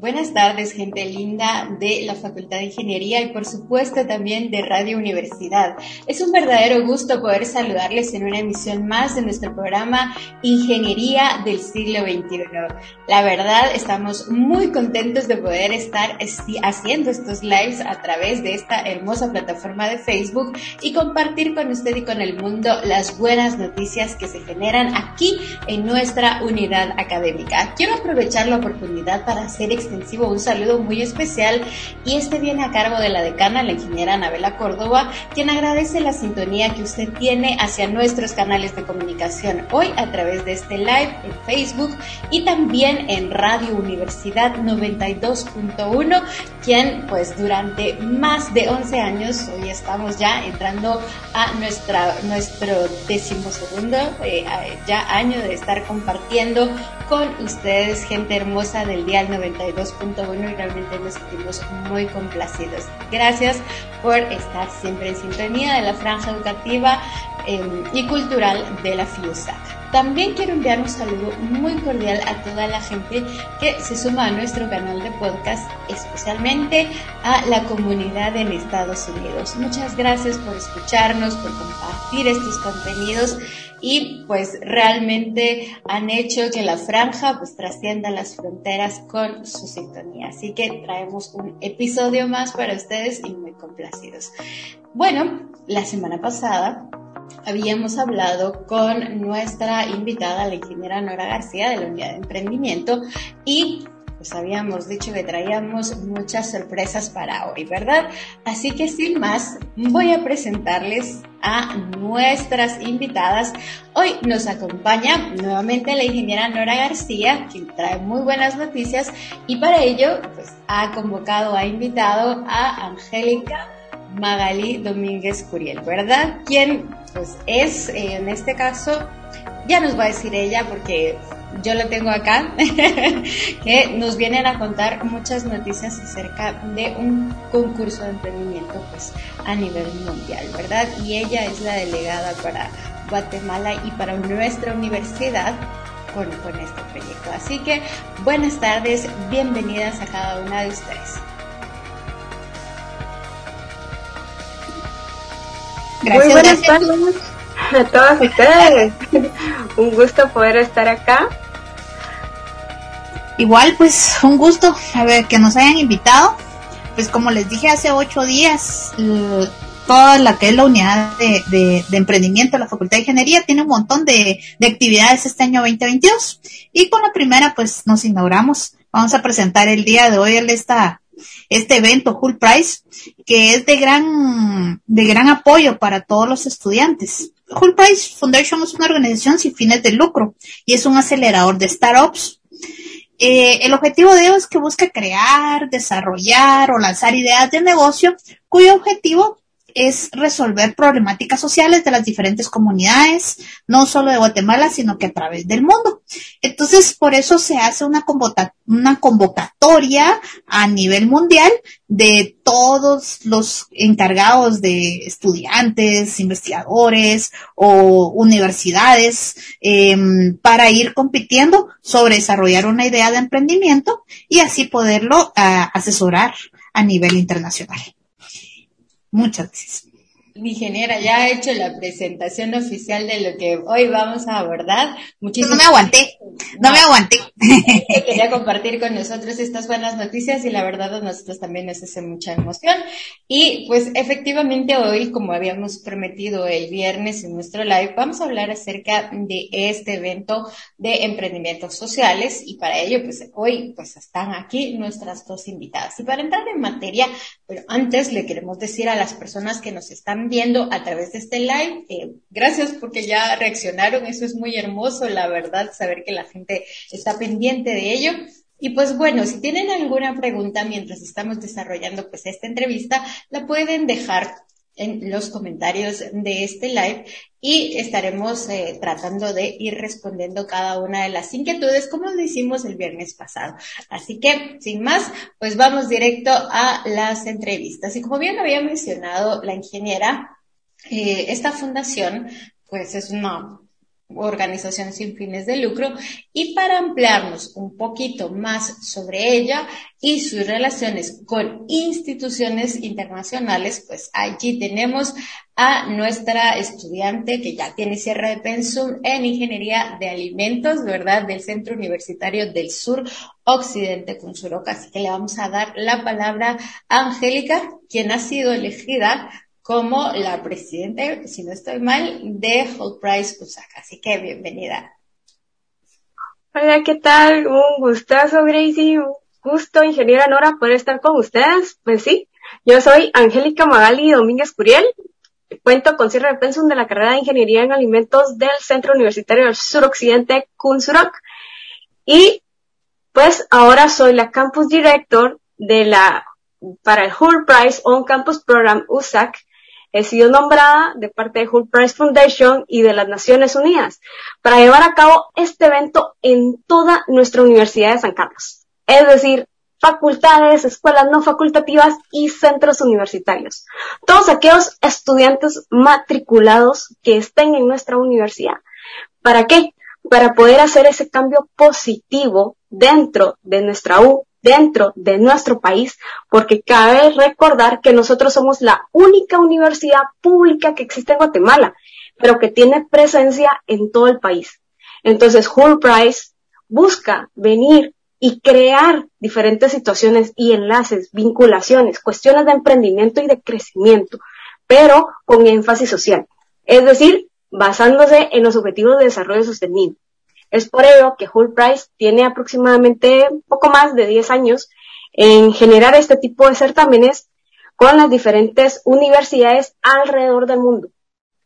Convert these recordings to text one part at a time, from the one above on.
Buenas tardes, gente linda de la Facultad de Ingeniería y por supuesto también de Radio Universidad. Es un verdadero gusto poder saludarles en una emisión más de nuestro programa Ingeniería del siglo XXI. La verdad, estamos muy contentos de poder estar haciendo estos lives a través de esta hermosa plataforma de Facebook y compartir con usted y con el mundo las buenas noticias que se generan aquí en nuestra unidad académica. Quiero aprovechar la oportunidad para hacer un saludo muy especial. Y este viene a cargo de la decana, la ingeniera Anabela Córdoba, quien agradece la sintonía que usted tiene hacia nuestros canales de comunicación hoy a través de este live en Facebook y también en Radio Universidad 92.1, quien pues durante más de 11 años, hoy estamos ya entrando a nuestra, nuestro decimosegundo eh, ya año de estar compartiendo con ustedes, gente hermosa del día 92 2.1 y realmente nos sentimos muy complacidos. Gracias por estar siempre en sintonía de la franja educativa em, y cultural de la FIUSAC. También quiero enviar un saludo muy cordial a toda la gente que se suma a nuestro canal de podcast, especialmente a la comunidad en Estados Unidos. Muchas gracias por escucharnos, por compartir estos contenidos y pues realmente han hecho que la franja pues trascienda las fronteras con su sintonía. Así que traemos un episodio más para ustedes y muy complacidos. Bueno, la semana pasada habíamos hablado con nuestra invitada, la ingeniera Nora García de la Unidad de Emprendimiento y pues habíamos dicho que traíamos muchas sorpresas para hoy, ¿verdad? Así que sin más, voy a presentarles a nuestras invitadas. Hoy nos acompaña nuevamente la ingeniera Nora García, quien trae muy buenas noticias y para ello pues, ha convocado, ha invitado a Angélica Magali Domínguez Curiel, ¿verdad? Quien pues es en este caso, ya nos va a decir ella porque yo la tengo acá, que nos vienen a contar muchas noticias acerca de un concurso de emprendimiento pues, a nivel mundial, ¿verdad? Y ella es la delegada para Guatemala y para nuestra universidad con, con este proyecto. Así que buenas tardes, bienvenidas a cada una de ustedes. Gracias, Muy buenas tardes a todas ustedes. Un gusto poder estar acá Igual, pues un gusto a ver, que nos hayan invitado. Pues como les dije hace ocho días, toda la que es la unidad de, emprendimiento de la Facultad de Ingeniería tiene un montón de, actividades este año 2022. Y con la primera, pues nos inauguramos. Vamos a presentar el día de hoy esta, este evento Hull Prize, que es de gran, de gran apoyo para todos los estudiantes. Hull Prize Foundation es una organización sin fines de lucro y es un acelerador de startups eh, el objetivo de ello es que busque crear, desarrollar o lanzar ideas de negocio cuyo objetivo es resolver problemáticas sociales de las diferentes comunidades, no solo de Guatemala, sino que a través del mundo. Entonces, por eso se hace una, una convocatoria a nivel mundial de todos los encargados de estudiantes, investigadores o universidades em, para ir compitiendo sobre desarrollar una idea de emprendimiento y así poderlo ah, asesorar a nivel internacional. Muchas gracias. Mi ingeniera ya ha hecho la presentación oficial de lo que hoy vamos a abordar. Muchísimas no me aguanté, no, me aguanté. Quería compartir con nosotros estas buenas noticias y la verdad a nosotros también nos hace mucha emoción. Y pues efectivamente hoy, como habíamos prometido el viernes en nuestro live, vamos a hablar acerca de este evento de emprendimientos sociales y para ello pues hoy pues están aquí nuestras dos invitadas. Y para entrar en materia, pero antes le queremos decir a las personas que nos están viendo a través de este live. Eh, gracias porque ya reaccionaron, eso es muy hermoso, la verdad, saber que la gente está pendiente de ello. Y pues bueno, si tienen alguna pregunta mientras estamos desarrollando pues esta entrevista, la pueden dejar en los comentarios de este live y estaremos eh, tratando de ir respondiendo cada una de las inquietudes como lo hicimos el viernes pasado. Así que, sin más, pues vamos directo a las entrevistas. Y como bien había mencionado la ingeniera, eh, esta fundación pues es una organización sin fines de lucro y para ampliarnos un poquito más sobre ella y sus relaciones con instituciones internacionales, pues allí tenemos a nuestra estudiante que ya tiene cierre de pensum en Ingeniería de Alimentos, ¿verdad? Del Centro Universitario del Sur Occidente Consuroca. Así que le vamos a dar la palabra a Angélica, quien ha sido elegida como la presidenta, si no estoy mal, de Whole Price Osaka. Así que bienvenida. Hola, ¿qué tal? Un gustazo, Gracie. Un gusto, ingeniera Nora, poder estar con ustedes. Pues sí, yo soy Angélica Magali Domínguez Curiel. Cuento con cierre de pensum de la carrera de Ingeniería en Alimentos del Centro Universitario del Suroccidente, Kunsurok. Y pues ahora soy la Campus Director de la, para el Whole Price On Campus Program USAC, he sido nombrada de parte de Hull Price Foundation y de las Naciones Unidas para llevar a cabo este evento en toda nuestra Universidad de San Carlos. Es decir, facultades, escuelas no facultativas y centros universitarios. Todos aquellos estudiantes matriculados que estén en nuestra universidad. ¿Para qué? Para poder hacer ese cambio positivo dentro de nuestra U dentro de nuestro país, porque cabe recordar que nosotros somos la única universidad pública que existe en Guatemala, pero que tiene presencia en todo el país. Entonces, Hull Price busca venir y crear diferentes situaciones y enlaces, vinculaciones, cuestiones de emprendimiento y de crecimiento, pero con énfasis social. Es decir, basándose en los objetivos de desarrollo sostenible. Es por ello que Hull Price tiene aproximadamente poco más de 10 años en generar este tipo de certámenes con las diferentes universidades alrededor del mundo.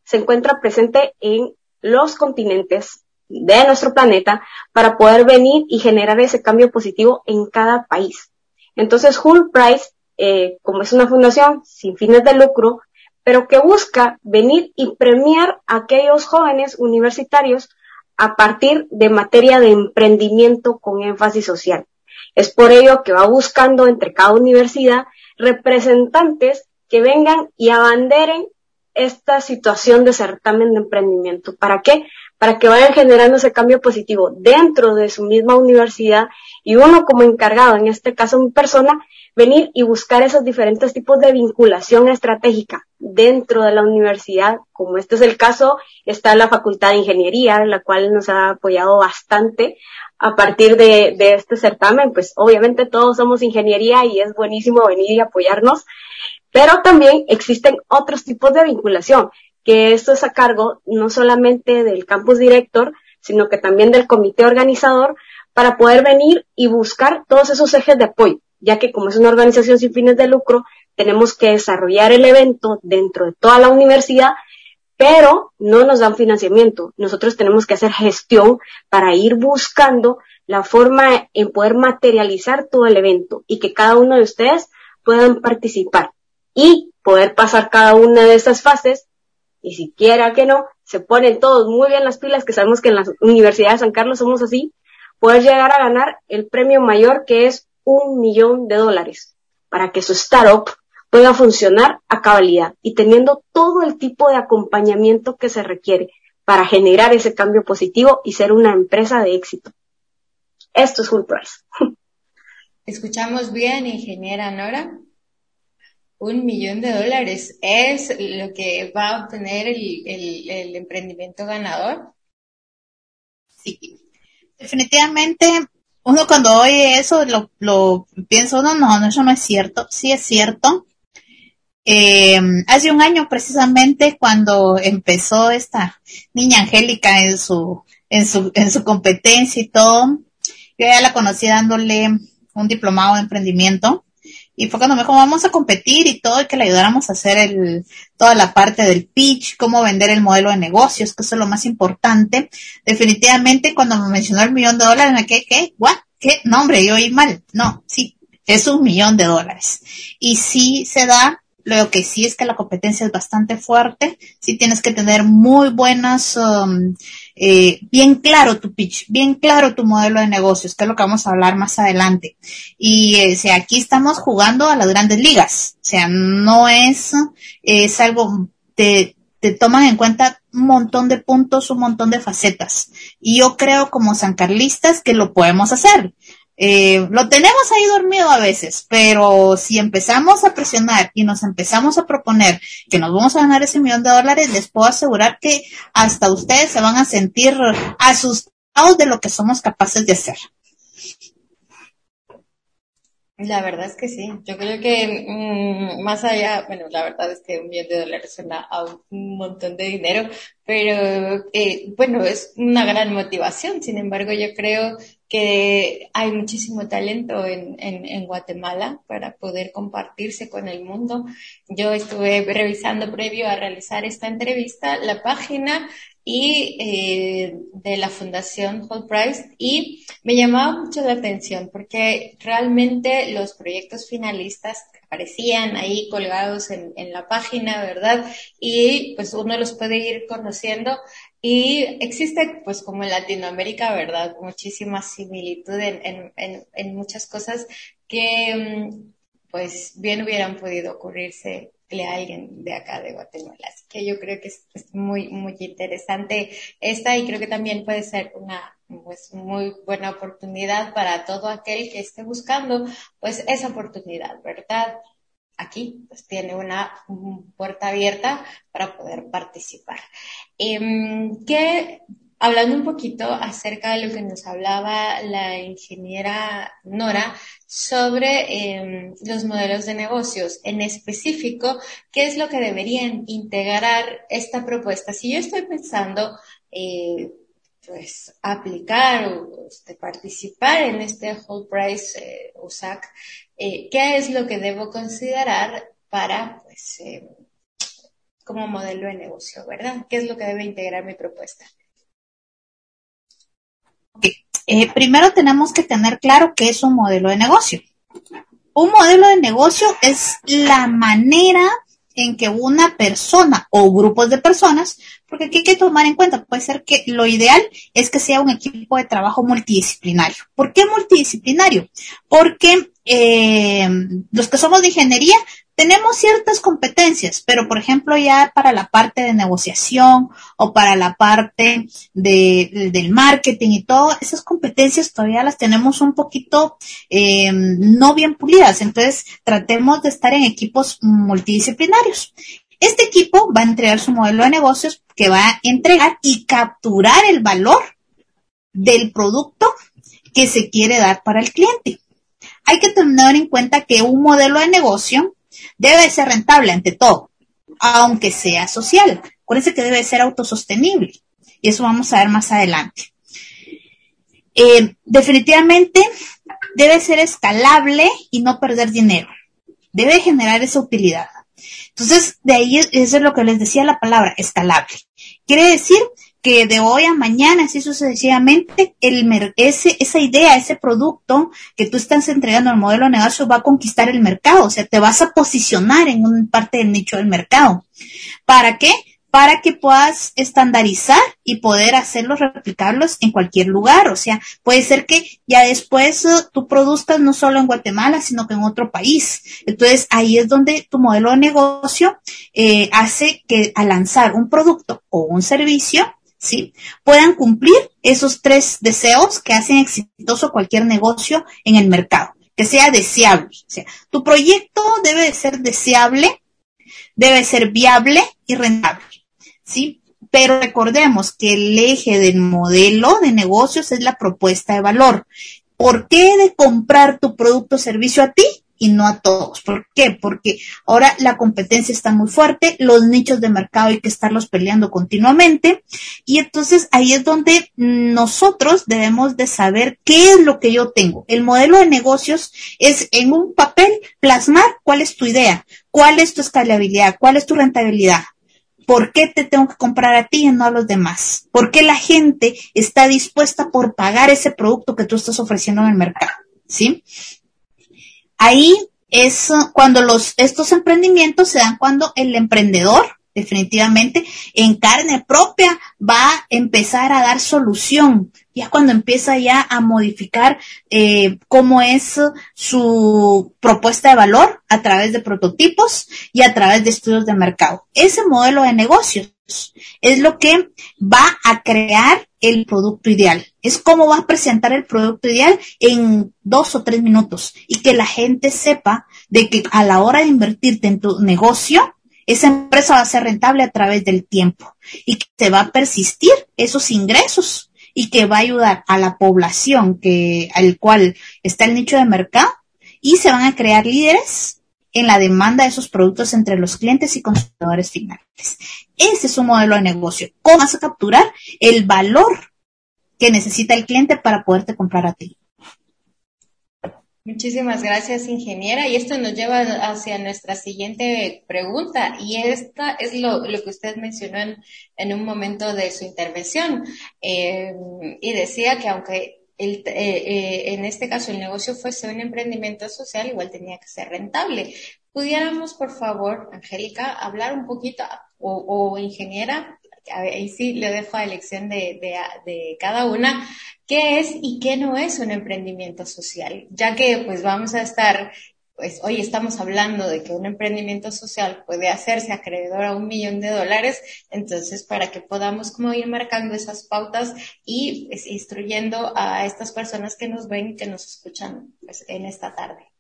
Se encuentra presente en los continentes de nuestro planeta para poder venir y generar ese cambio positivo en cada país. Entonces, Hull Price, eh, como es una fundación sin fines de lucro, pero que busca venir y premiar a aquellos jóvenes universitarios a partir de materia de emprendimiento con énfasis social. Es por ello que va buscando entre cada universidad representantes que vengan y abanderen esta situación de certamen de emprendimiento. ¿Para qué? Para que vayan generando ese cambio positivo dentro de su misma universidad y uno como encargado, en este caso mi persona, venir y buscar esos diferentes tipos de vinculación estratégica dentro de la universidad, como este es el caso, está la Facultad de Ingeniería, la cual nos ha apoyado bastante a partir de, este certamen, pues obviamente todos somos ingeniería y es buenísimo venir y apoyarnos, pero también existen otros tipos de vinculación, que esto es a cargo no solamente del campus director, sino que también del comité organizador, para poder venir y buscar todos esos ejes de apoyo ya que como es una organización sin fines de lucro, tenemos que desarrollar el evento dentro de toda la universidad, pero no nos dan financiamiento. Nosotros tenemos que hacer gestión para ir buscando la forma en poder materializar todo el evento y que cada uno de ustedes puedan participar y poder pasar cada una de estas fases y si quiera que no, se ponen todos muy bien las pilas, que sabemos que en la Universidad de San Carlos somos así, poder llegar a ganar el premio mayor que es un millón de dólares para que su startup pueda funcionar a cabalidad y teniendo todo el tipo de acompañamiento que se requiere para generar ese cambio positivo y ser una empresa de éxito. Esto es Full Price. Escuchamos bien, ingeniera Nora. Un millón de dólares es lo que va a obtener el, el, el emprendimiento ganador. Sí, definitivamente uno cuando oye eso lo, lo piensa no, no, eso no es cierto. Sí es cierto. Eh, hace un año precisamente cuando empezó esta niña Angélica en su, en su, en su competencia y todo, yo ya la conocí dándole un diplomado de emprendimiento y fue cuando me dijo, vamos a competir y todo, y que le ayudáramos a hacer el, toda la parte del pitch, cómo vender el modelo de negocios, que eso es lo más importante. Definitivamente, cuando me mencionó el millón de dólares, me quedé, ¿qué? ¿What? ¿Qué? No, hombre, yo oí mal. No, sí, es un millón de dólares. Y sí se da, lo que sí es que la competencia es bastante fuerte, sí tienes que tener muy buenas, um, eh, bien claro tu pitch, bien claro tu modelo de negocios, que es lo que vamos a hablar más adelante. Y eh, o aquí estamos jugando a las grandes ligas, o sea, no es, es algo, te, te toman en cuenta un montón de puntos, un montón de facetas. Y yo creo como sancarlistas que lo podemos hacer. Eh, lo tenemos ahí dormido a veces, pero si empezamos a presionar y nos empezamos a proponer que nos vamos a ganar ese millón de dólares, les puedo asegurar que hasta ustedes se van a sentir asustados de lo que somos capaces de hacer. La verdad es que sí. Yo creo que mm, más allá, bueno, la verdad es que un millón de dólares suena a un montón de dinero, pero eh, bueno, es una gran motivación. Sin embargo, yo creo que hay muchísimo talento en, en, Guatemala para poder compartirse con el mundo. Yo estuve revisando previo a realizar esta entrevista la página y eh, de la Fundación Whole Price y me llamaba mucho la atención porque realmente los proyectos finalistas aparecían ahí colgados en, en la página, ¿verdad? Y pues uno los puede ir conociendo y existe pues como en Latinoamérica, ¿verdad? Muchísima similitud en, en, en muchas cosas que mm, pues bien hubieran podido ocurrirse a alguien de acá de Guatemala. Así que yo creo que es, muy, muy interesante esta y creo que también puede ser una pues muy buena oportunidad para todo aquel que esté buscando pues esa oportunidad, ¿verdad? Aquí pues tiene una puerta abierta para poder participar. Em, ¿Qué hablando un poquito acerca de lo que nos hablaba la ingeniera Nora sobre em, los modelos de negocios, en específico, qué es lo que deberían integrar esta propuesta. Si yo estoy pensando, eh, pues, aplicar o este, participar en este whole price eh, USAC, eh, ¿qué es lo que debo considerar para, pues, em, como modelo de negocio, ¿verdad? ¿Qué es lo que debe integrar mi propuesta? Eh, primero tenemos que tener claro qué es un modelo de negocio. Un modelo de negocio es la manera en que una persona o grupos de personas, porque aquí hay que tomar en cuenta, puede ser que lo ideal es que sea un equipo de trabajo multidisciplinario. ¿Por qué multidisciplinario? Porque eh, los que somos de ingeniería tenemos ciertas competencias, pero por ejemplo ya para la parte de negociación o para la parte de, del marketing y todo, esas competencias todavía las tenemos un poquito eh, no bien pulidas. Entonces tratemos de estar en equipos multidisciplinarios. Este equipo va a entregar su modelo de negocios que va a entregar y capturar el valor del producto que se quiere dar para el cliente. Hay que tener en cuenta que un modelo de negocio Debe ser rentable ante todo, aunque sea social. Acuérdense que debe ser autosostenible. Y eso vamos a ver más adelante. Eh, definitivamente debe ser escalable y no perder dinero. Debe generar esa utilidad. Entonces, de ahí eso es lo que les decía la palabra, escalable. Quiere decir que de hoy a mañana, así sucesivamente, el, ese, esa idea, ese producto que tú estás entregando al modelo de negocio va a conquistar el mercado, o sea, te vas a posicionar en una parte del nicho del mercado. ¿Para qué? Para que puedas estandarizar y poder hacerlos, replicarlos en cualquier lugar. O sea, puede ser que ya después uh, tú produzcas no solo en Guatemala, sino que en otro país. Entonces, ahí es donde tu modelo de negocio eh, hace que al lanzar un producto o un servicio, ¿sí? Puedan cumplir esos tres deseos que hacen exitoso cualquier negocio en el mercado, que sea deseable. O sea, tu proyecto debe ser deseable, debe ser viable y rentable, ¿sí? Pero recordemos que el eje del modelo de negocios es la propuesta de valor. ¿Por qué de comprar tu producto o servicio a ti? y no a todos. ¿Por qué? Porque ahora la competencia está muy fuerte, los nichos de mercado hay que estarlos peleando continuamente y entonces ahí es donde nosotros debemos de saber qué es lo que yo tengo. El modelo de negocios es en un papel plasmar cuál es tu idea, cuál es tu escalabilidad, cuál es tu rentabilidad. ¿Por qué te tengo que comprar a ti y no a los demás? ¿Por qué la gente está dispuesta por pagar ese producto que tú estás ofreciendo en el mercado? ¿Sí? Ahí es cuando los, estos emprendimientos se dan cuando el emprendedor definitivamente en carne propia va a empezar a dar solución, ya cuando empieza ya a modificar eh, cómo es su propuesta de valor a través de prototipos y a través de estudios de mercado. Ese modelo de negocios Es lo que va a crear el producto ideal. Es cómo va a presentar el producto ideal en dos o tres minutos y que la gente sepa de que a la hora de invertirte en tu negocio, esa empresa va a ser rentable a través del tiempo y que te va a persistir esos ingresos y que va a ayudar a la población que, al cual está el nicho de mercado y se van a crear líderes en la demanda de esos productos entre los clientes y consumidores finales. Ese es un modelo de negocio. ¿Cómo vas a capturar el valor que necesita el cliente para poderte comprar a ti? Muchísimas gracias, ingeniera. Y esto nos lleva hacia nuestra siguiente pregunta. Y esta es lo, que usted mencionó en, un momento de su intervención. Eh, y decía que aunque el, eh, eh, en este caso el negocio fuese un emprendimiento social, igual tenía que ser rentable. ¿Pudiéramos, por favor, Angélica, hablar un poquito, o, o ingeniera, ahí sí le dejo a elección de, de, cada una, qué es y qué no es un emprendimiento social, ya que pues vamos a estar, pues hoy estamos hablando de que un emprendimiento social puede hacerse acreedor a un millón de dólares, entonces para que podamos como ir marcando esas pautas y pues, instruyendo a estas personas que nos ven y que nos escuchan pues, en esta tarde.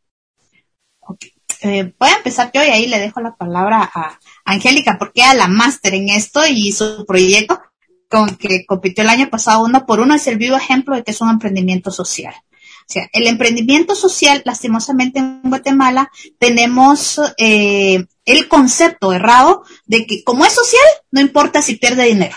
Eh, voy a empezar yo y ahí le dejo la palabra a Angélica, porque ella la máster en esto y su proyecto con que compitió el año pasado uno por uno es el vivo ejemplo de que es un emprendimiento social. O sea, el emprendimiento social, lastimosamente en Guatemala, tenemos eh, el concepto errado de que como es social, no importa si pierde dinero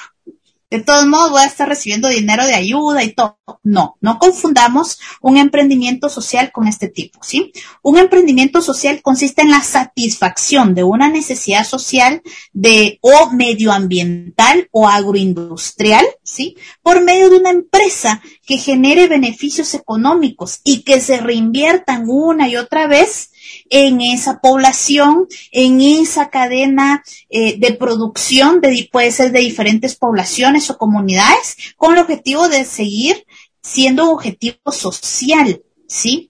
de todos modos voy a estar recibiendo dinero de ayuda y todo. No, no confundamos un emprendimiento social con este tipo, ¿sí? Un emprendimiento social consiste en la satisfacción de una necesidad social de o medioambiental o agroindustrial, ¿sí? Por medio de una empresa que genere beneficios económicos y que se reinviertan una y otra vez en esa población, en esa cadena eh, de producción, de, puede ser de diferentes poblaciones o comunidades, con el objetivo de seguir siendo objetivo social, ¿sí?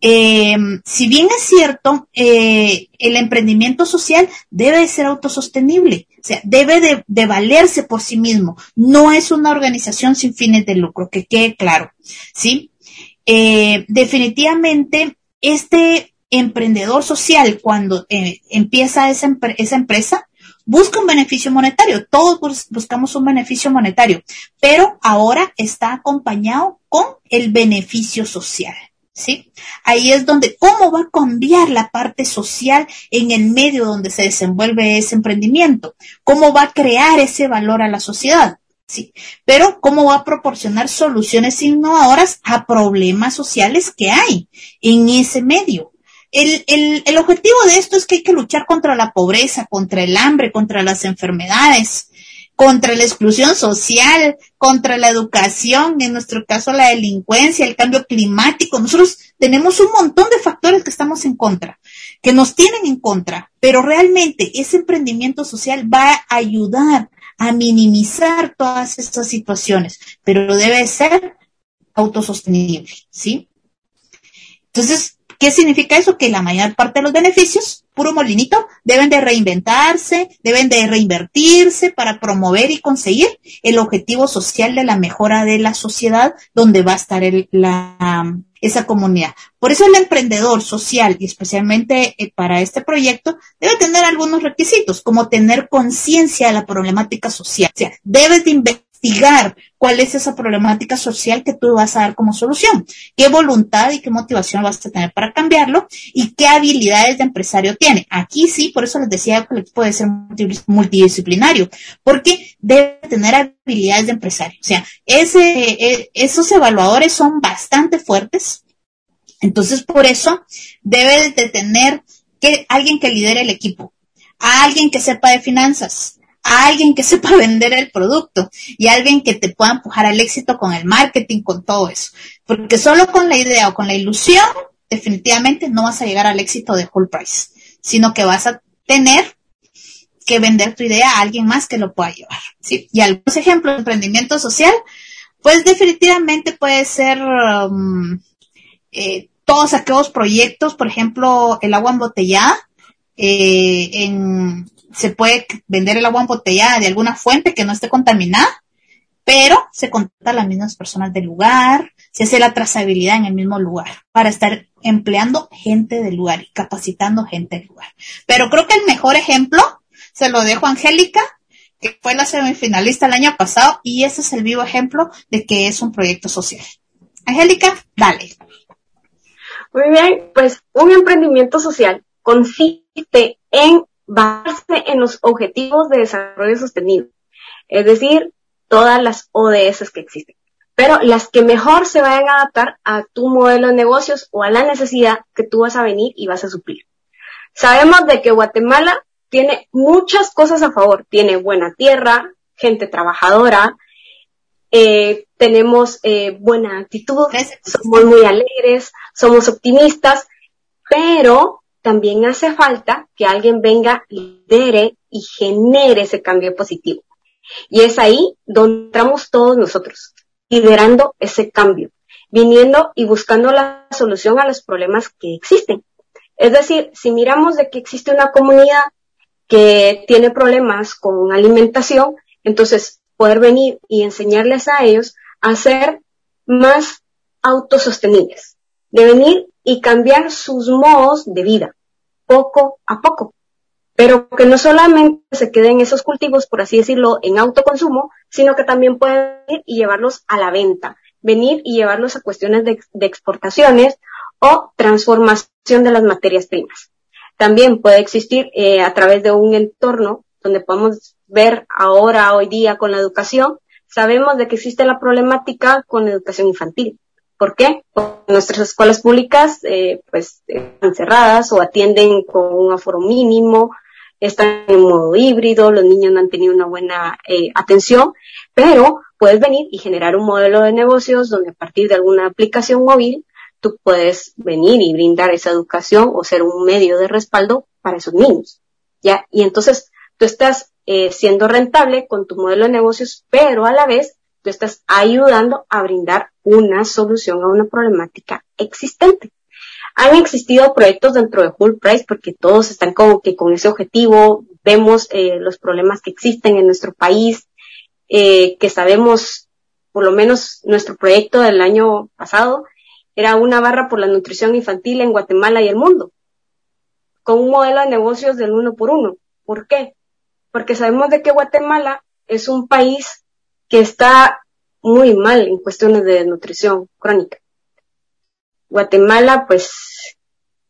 Eh, si bien es cierto, eh, el emprendimiento social debe ser autosostenible, o sea, debe de, de, valerse por sí mismo. No es una organización sin fines de lucro, que quede claro, ¿sí? definitivamente, este emprendedor social, cuando eh, empieza esa, esa empresa, busca un beneficio monetario. Todos buscamos un beneficio monetario, pero ahora está acompañado con el beneficio social. ¿Sí? Ahí es donde, ¿cómo va a cambiar la parte social en el medio donde se desenvuelve ese emprendimiento? ¿Cómo va a crear ese valor a la sociedad? Sí, pero ¿cómo va a proporcionar soluciones innovadoras a problemas sociales que hay en ese medio? El, el, el objetivo de esto es que hay que luchar contra la pobreza, contra el hambre, contra las enfermedades, contra la exclusión social, contra la educación, en nuestro caso la delincuencia, el cambio climático. Nosotros tenemos un montón de factores que estamos en contra, que nos tienen en contra, pero realmente ese emprendimiento social va a ayudar a minimizar todas estas situaciones, pero debe ser autosostenible, ¿sí? Entonces, ¿Qué significa eso? Que la mayor parte de los beneficios, puro molinito, deben de reinventarse, deben de reinvertirse para promover y conseguir el objetivo social de la mejora de la sociedad donde va a estar la, esa comunidad. Por eso el emprendedor social y especialmente eh, para este proyecto debe tener algunos requisitos, como tener conciencia de la problemática social. O sea, debes de cuál es esa problemática social que tú vas a dar como solución, qué voluntad y qué motivación vas a tener para cambiarlo y qué habilidades de empresario tiene. Aquí sí, por eso les decía que el equipo debe ser multidisciplinario, porque debe tener habilidades de empresario. O sea, ese, e, esos evaluadores son bastante fuertes. Entonces, por eso debe de tener que alguien que lidere el equipo, alguien que sepa de finanzas, a alguien que sepa vender el producto y alguien que te pueda empujar al éxito con el marketing, con todo eso. Porque solo con la idea o con la ilusión, definitivamente no vas a llegar al éxito de full price, sino que vas a tener que vender tu idea a alguien más que lo pueda llevar. ¿sí? Y algunos ejemplos de emprendimiento social, pues definitivamente puede ser um, eh, todos aquellos proyectos, por ejemplo, el agua embotellada, eh, en se puede vender el agua embotellada de alguna fuente que no esté contaminada, pero se contacta a las mismas personas del lugar, se hace la trazabilidad en el mismo lugar para estar empleando gente del lugar y capacitando gente del lugar. Pero creo que el mejor ejemplo se lo dejo a Angélica, que fue la semifinalista el año pasado y ese es el vivo ejemplo de que es un proyecto social. Angélica, dale. Muy bien, pues un emprendimiento social consiste en basarse en los objetivos de desarrollo sostenible, es decir, todas las ODS que existen, pero las que mejor se vayan a adaptar a tu modelo de negocios o a la necesidad que tú vas a venir y vas a suplir. Sabemos de que Guatemala tiene muchas cosas a favor, tiene buena tierra, gente trabajadora, eh, tenemos eh, buena actitud, somos muy alegres, somos optimistas, pero también hace falta que alguien venga, lidere y genere ese cambio positivo. Y es ahí donde entramos todos nosotros, liderando ese cambio, viniendo y buscando la solución a los problemas que existen. Es decir, si miramos de que existe una comunidad que tiene problemas con alimentación, entonces poder venir y enseñarles a ellos a ser más autosostenibles, de venir y cambiar sus modos de vida, poco a poco. Pero que no solamente se queden esos cultivos, por así decirlo, en autoconsumo, sino que también pueden ir y llevarlos a la venta, venir y llevarlos a cuestiones de, exportaciones o transformación de las materias primas. También puede existir eh, a través de un entorno donde podemos ver ahora, hoy día, con la educación, sabemos de que existe la problemática con la educación infantil. ¿Por qué? Porque nuestras escuelas públicas, eh, pues, están cerradas o atienden con un aforo mínimo, están en modo híbrido, los niños no han tenido una buena eh, atención, pero puedes venir y generar un modelo de negocios donde a partir de alguna aplicación móvil tú puedes venir y brindar esa educación o ser un medio de respaldo para esos niños. ¿Ya? Y entonces tú estás eh, siendo rentable con tu modelo de negocios, pero a la vez tú estás ayudando a brindar una solución a una problemática existente. Han existido proyectos dentro de Full Price porque todos están como que con ese objetivo, vemos eh, los problemas que existen en nuestro país, eh, que sabemos, por lo menos nuestro proyecto del año pasado, era una barra por la nutrición infantil en Guatemala y el mundo, con un modelo de negocios del uno por uno. ¿Por qué? Porque sabemos de que Guatemala es un país que está muy mal en cuestiones de nutrición crónica. Guatemala, pues,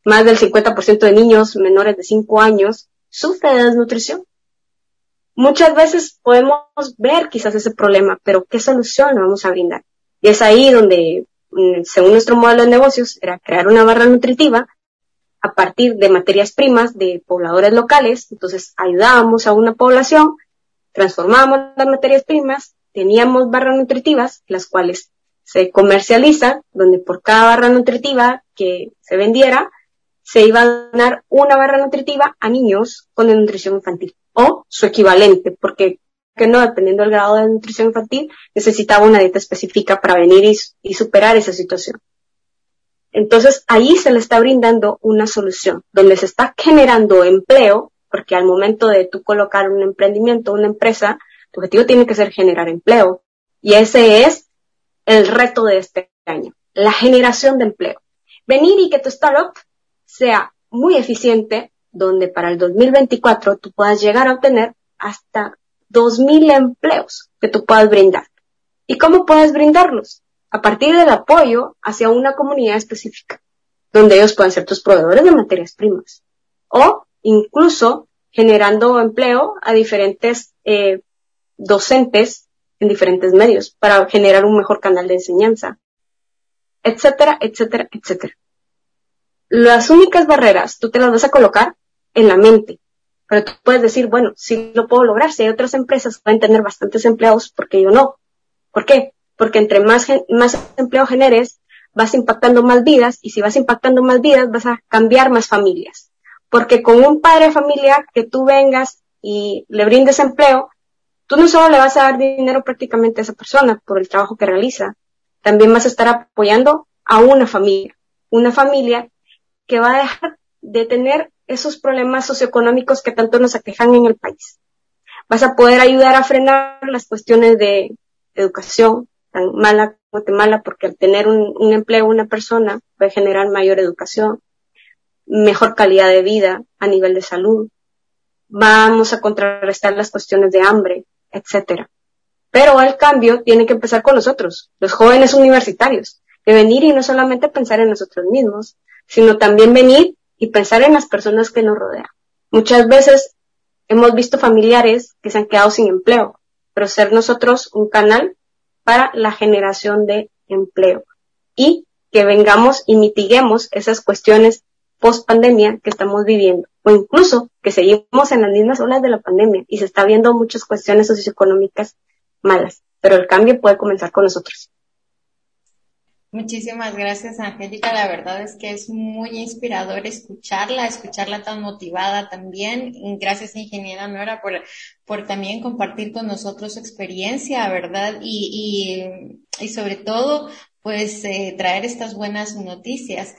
más del 50% de niños menores de 5 años sufre de desnutrición. Muchas veces podemos ver quizás ese problema, pero ¿qué solución vamos a brindar? Y es ahí donde Mm, según nuestro modelo de negocios, era crear una barra nutritiva a partir de materias primas de pobladores locales. Entonces ayudábamos a una población, transformábamos las materias primas, teníamos barras nutritivas, las cuales se comercializan, donde por cada barra nutritiva que se vendiera, se iba a donar una barra nutritiva a niños con nutrición infantil o su equivalente, porque que no, dependiendo del grado de nutrición infantil, necesitaba una dieta específica para venir y, superar esa situación. Entonces, ahí se le está brindando una solución, donde se está generando empleo, porque al momento de tú colocar un emprendimiento, una empresa, tu objetivo tiene que ser generar empleo. Y ese es el reto de este año, la generación de empleo. Venir y que tu startup sea muy eficiente, donde para el 2024 tú puedas llegar a obtener hasta 2.000 empleos que tú puedas brindar. ¿Y cómo puedes brindarlos? A partir del apoyo hacia una comunidad específica, donde ellos puedan ser tus proveedores de materias primas. O incluso generando empleo a diferentes eh, docentes en diferentes medios para generar un mejor canal de enseñanza, etcétera, etcétera, etcétera. Las únicas barreras tú te las vas a colocar en la mente, pero tú puedes decir, bueno, si lo puedo lograr, si hay otras empresas pueden tener bastantes empleados, ¿por qué yo no? ¿Por qué? Porque entre más, más empleo generes, vas impactando más vidas y si vas impactando más vidas, vas a cambiar más familias. Porque con un padre de familia que tú vengas y le brindes empleo, tú no solo le vas a dar dinero prácticamente a esa persona por el trabajo que realiza, también vas a estar apoyando a una familia, una familia que va a dejar de tener esos problemas socioeconómicos que tanto nos aquejan en el país. Vas a poder ayudar a frenar las cuestiones de educación tan mala Guatemala, porque al tener un, un empleo una persona puede generar mayor educación, mejor calidad de vida a nivel de salud. Vamos a contrarrestar las cuestiones de hambre, etcétera. Pero el cambio tiene que empezar con nosotros, los jóvenes universitarios, de venir y no solamente pensar en nosotros mismos, sino también venir y pensar en las personas que nos rodean. Muchas veces hemos visto familiares que se han quedado sin empleo, pero ser nosotros un canal para la generación de empleo y que vengamos y mitiguemos esas cuestiones post pandemia que estamos viviendo o incluso que seguimos en las mismas olas de la pandemia y se está viendo muchas cuestiones socioeconómicas malas, pero el cambio puede comenzar con nosotros. Muchísimas gracias, Angélica. La verdad es que es muy inspirador escucharla, escucharla tan motivada también. Gracias, ingeniera Nora, por, por también compartir con nosotros su experiencia, ¿verdad? Y, y, y sobre todo, pues, eh, traer estas buenas noticias.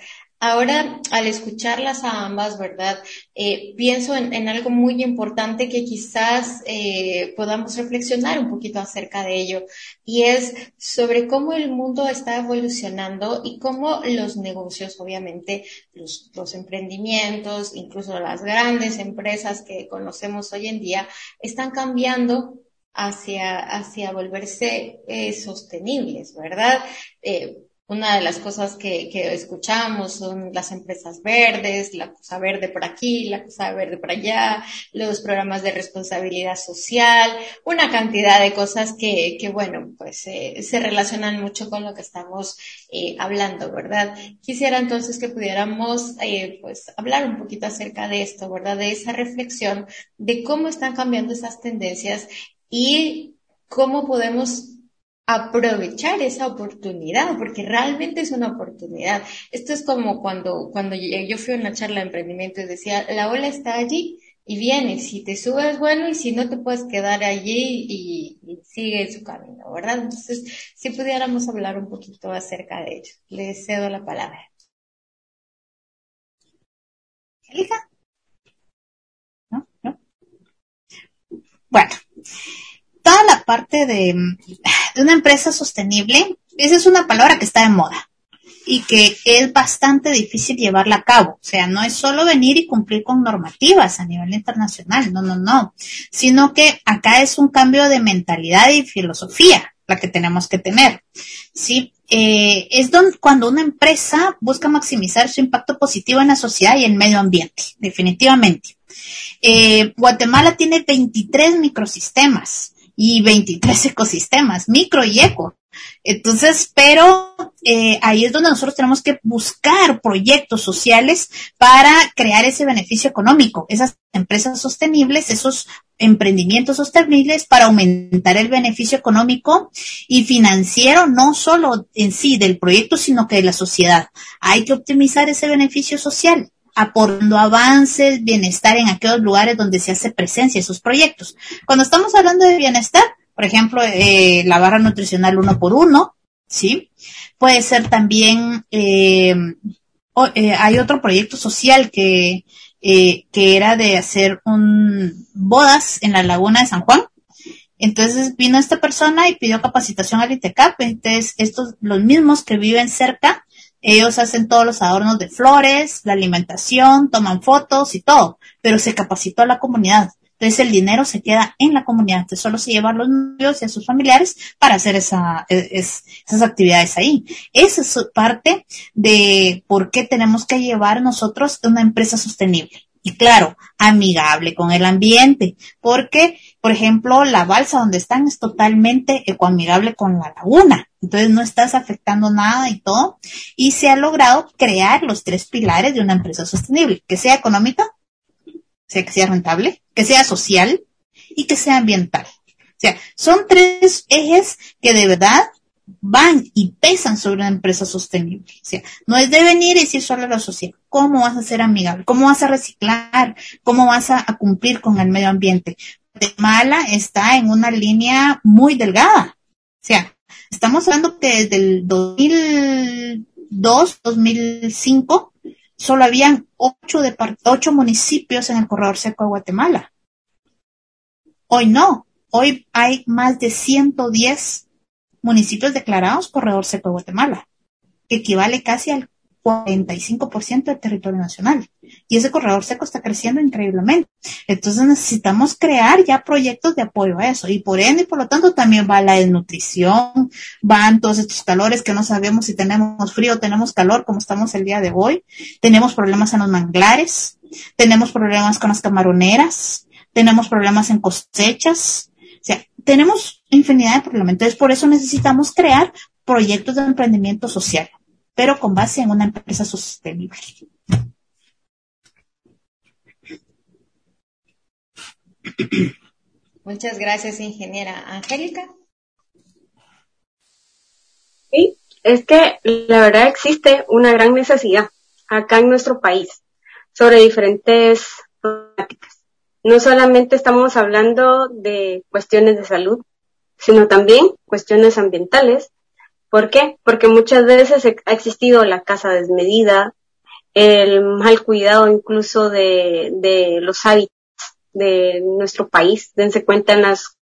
Ahora, al escucharlas a ambas, ¿verdad? Eh, pienso en, algo muy importante que quizás eh, podamos reflexionar un poquito acerca de ello, y es sobre cómo el mundo está evolucionando y cómo los negocios, obviamente, los, emprendimientos, incluso las grandes empresas que conocemos hoy en día, están cambiando hacia, hacia volverse eh, sostenibles, ¿verdad? Una de las cosas que, que, escuchamos son las empresas verdes, la cosa verde por aquí, la cosa verde por allá, los programas de responsabilidad social, una cantidad de cosas que, que bueno, pues eh, se relacionan mucho con lo que estamos eh, hablando, ¿verdad? Quisiera entonces que pudiéramos eh, pues hablar un poquito acerca de esto, ¿verdad? De esa reflexión de cómo están cambiando esas tendencias y cómo podemos aprovechar esa oportunidad, porque realmente es una oportunidad. Esto es como cuando, cuando yo fui a una charla de emprendimiento y decía, la ola está allí y viene, si te subes, bueno, y si no te puedes quedar allí y, sigue su camino, ¿verdad? Entonces, si pudiéramos hablar un poquito acerca de ello. Le cedo la palabra. Elija. ¿No? ¿No? Bueno, toda la parte de, una empresa sostenible, esa es una palabra que está de moda y que es bastante difícil llevarla a cabo. O sea, no es solo venir y cumplir con normativas a nivel internacional, no, no, no, sino que acá es un cambio de mentalidad y filosofía la que tenemos que tener. Sí, eh, es donde, cuando una empresa busca maximizar su impacto positivo en la sociedad y el medio ambiente, definitivamente. Eh, Guatemala tiene 23 microsistemas y 23 ecosistemas, micro y eco. Entonces, pero eh, ahí es donde nosotros tenemos que buscar proyectos sociales para crear ese beneficio económico, esas empresas sostenibles, esos emprendimientos sostenibles para aumentar el beneficio económico y financiero, no solo en sí del proyecto, sino que de la sociedad. Hay que optimizar ese beneficio social aportando avances, bienestar en aquellos lugares donde se hace presencia esos proyectos. Cuando estamos hablando de bienestar, por ejemplo, eh, la barra nutricional uno por uno, ¿sí? Puede ser también, eh, eh, hay otro proyecto social que, que era de hacer un bodas en la laguna de San Juan. Entonces vino esta persona y pidió capacitación al ITECAP. Entonces, estos, los mismos que viven cerca, ellos hacen todos los adornos de flores, la alimentación, toman fotos y todo, pero se capacitó a la comunidad. Entonces el dinero se queda en la comunidad. Entonces solo se llevan los novios y a sus familiares para hacer esa, e, esas actividades ahí. Esa es parte de por qué tenemos que llevar nosotros una empresa sostenible. Y claro, amigable con el ambiente, porque, por ejemplo, la balsa donde están es totalmente ecoamigable con la laguna. Entonces no estás afectando nada y todo. Y se ha logrado crear los tres pilares de una empresa sostenible, que sea económica, sea que sea rentable, que sea social y que sea ambiental. O sea, son tres ejes que de verdad van y pesan sobre una empresa sostenible. O sea, no es de venir y decir solo a la sociedad, ¿cómo vas a ser amigable? ¿Cómo vas a reciclar? ¿Cómo vas a, a cumplir con el medio ambiente? Guatemala está en una línea muy delgada. O sea, Estamos hablando que desde el 2002, 2005, solo habían ocho, ocho municipios en el corredor seco de Guatemala. Hoy no, hoy hay más de 110 municipios declarados corredor seco de Guatemala, que equivale casi al 45% del territorio nacional. Y ese corredor seco está creciendo increíblemente. Entonces necesitamos crear ya proyectos de apoyo a eso. Y por ende, y por lo tanto, también va la desnutrición, van todos estos calores que no sabemos si tenemos frío tenemos calor, como estamos el día de hoy. Tenemos problemas en los manglares, tenemos problemas con las camaroneras, tenemos problemas en cosechas. O sea, tenemos infinidad de problemas. Entonces, por eso necesitamos crear proyectos de emprendimiento social pero con base en una empresa sostenible. Muchas gracias, ingeniera. Angélica. Sí, es que la verdad existe una gran necesidad acá en nuestro país sobre diferentes problemáticas. No solamente estamos hablando de cuestiones de salud, sino también cuestiones ambientales, ¿Por qué? Porque muchas veces ha existido la casa desmedida, el mal cuidado incluso de, los hábitats de nuestro país. Dense cuenta en las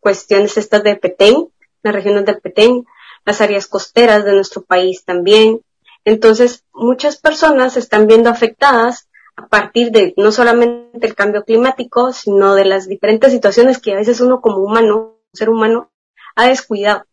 cuestiones estas de Petén, las regiones de Petén, las áreas costeras de nuestro país también. Entonces, muchas personas se están viendo afectadas a partir de no solamente el cambio climático, sino de las diferentes situaciones que a veces uno como humano, ser humano, ha descuidado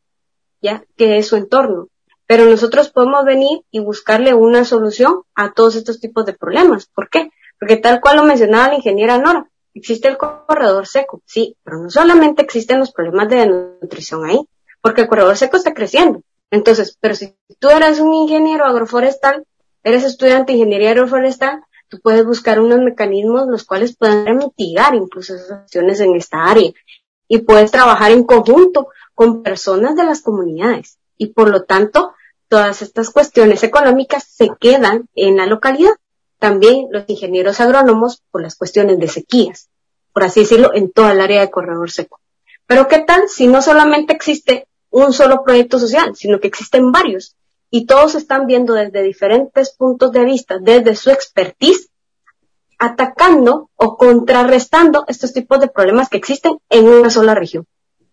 que es su entorno. Pero nosotros podemos venir y buscarle una solución a todos estos tipos de problemas. ¿Por qué? Porque tal cual lo mencionaba la ingeniera Nora, existe el corredor seco, sí, pero no solamente existen los problemas de nutrición ahí, porque el corredor seco está creciendo. Entonces, pero si tú eres un ingeniero agroforestal, eres estudiante de ingeniería agroforestal, tú puedes buscar unos mecanismos los cuales puedan mitigar incluso esas acciones en esta área y puedes trabajar en conjunto con personas de las comunidades y por lo tanto todas estas cuestiones económicas se quedan en la localidad. También los ingenieros agrónomos por las cuestiones de sequías, por así decirlo, en toda el área de corredor seco. Pero ¿qué tal si no solamente existe un solo proyecto social, sino que existen varios y todos están viendo desde diferentes puntos de vista, desde su expertise, atacando o contrarrestando estos tipos de problemas que existen en una sola región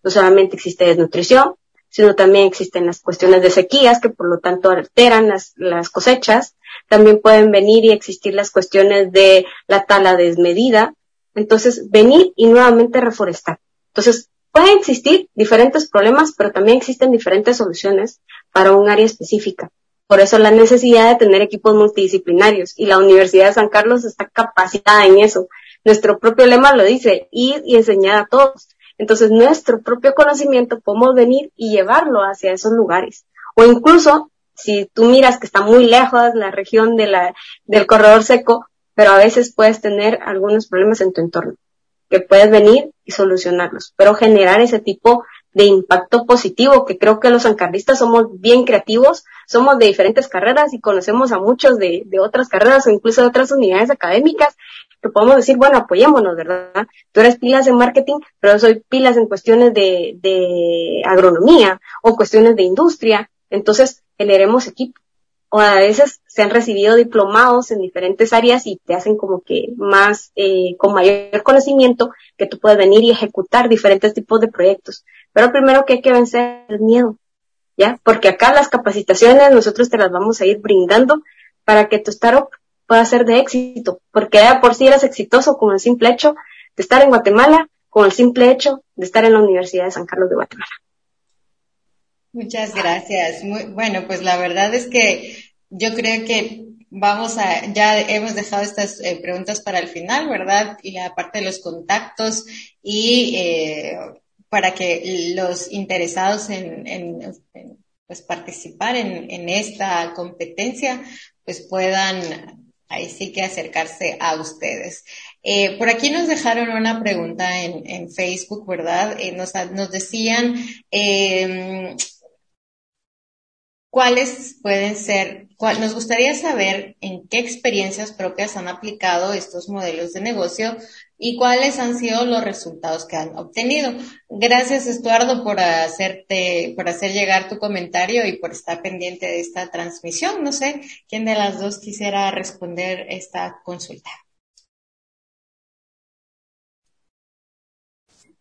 no solamente existe desnutrición, sino también existen las cuestiones de sequías que por lo tanto alteran las, las cosechas. También pueden venir y existir las cuestiones de la tala desmedida. Entonces, venir y nuevamente reforestar. Entonces, pueden existir diferentes problemas, pero también existen diferentes soluciones para un área específica. Por eso la necesidad de tener equipos multidisciplinarios y la Universidad de San Carlos está capacitada en eso. Nuestro propio lema lo dice, ir y enseñar a todos. Entonces, nuestro propio conocimiento podemos venir y llevarlo hacia esos lugares. O incluso, si tú miras que está muy lejos la región de la, del corredor seco, pero a veces puedes tener algunos problemas en tu entorno, que puedes venir y solucionarlos, pero generar ese tipo de impacto positivo, que creo que los ancarristas somos bien creativos, somos de diferentes carreras y conocemos a muchos de, de otras carreras o incluso de otras unidades académicas que podemos decir, bueno, apoyémonos, ¿verdad? Tú eres pilas en marketing, pero yo soy pilas en cuestiones de, de agronomía o cuestiones de industria. Entonces, generemos equipo. O a veces se han recibido diplomados en diferentes áreas y te hacen como que más, eh, con mayor conocimiento, que tú puedes venir y ejecutar diferentes tipos de proyectos. Pero primero que hay que vencer el miedo, ¿ya? Porque acá las capacitaciones nosotros te las vamos a ir brindando para que tu startup pueda ser de éxito, porque ya por sí eres exitoso con el simple hecho de estar en Guatemala, con el simple hecho de estar en la Universidad de San Carlos de Guatemala. Muchas gracias. Muy, bueno, pues la verdad es que yo creo que vamos a, ya hemos dejado estas eh, preguntas para el final, ¿verdad? Y aparte de los contactos y eh, para que los interesados en, pues participar en, esta competencia pues puedan ahí sí que acercarse a ustedes. Eh, por aquí nos dejaron una pregunta en, Facebook, ¿verdad? Eh, nos, nos, decían eh, cuáles pueden ser, nos gustaría saber en qué experiencias propias han aplicado estos modelos de negocio y cuáles han sido los resultados que han obtenido. Gracias, Estuardo, por hacerte, por hacer llegar tu comentario y por estar pendiente de esta transmisión. No sé quién de las dos quisiera responder esta consulta.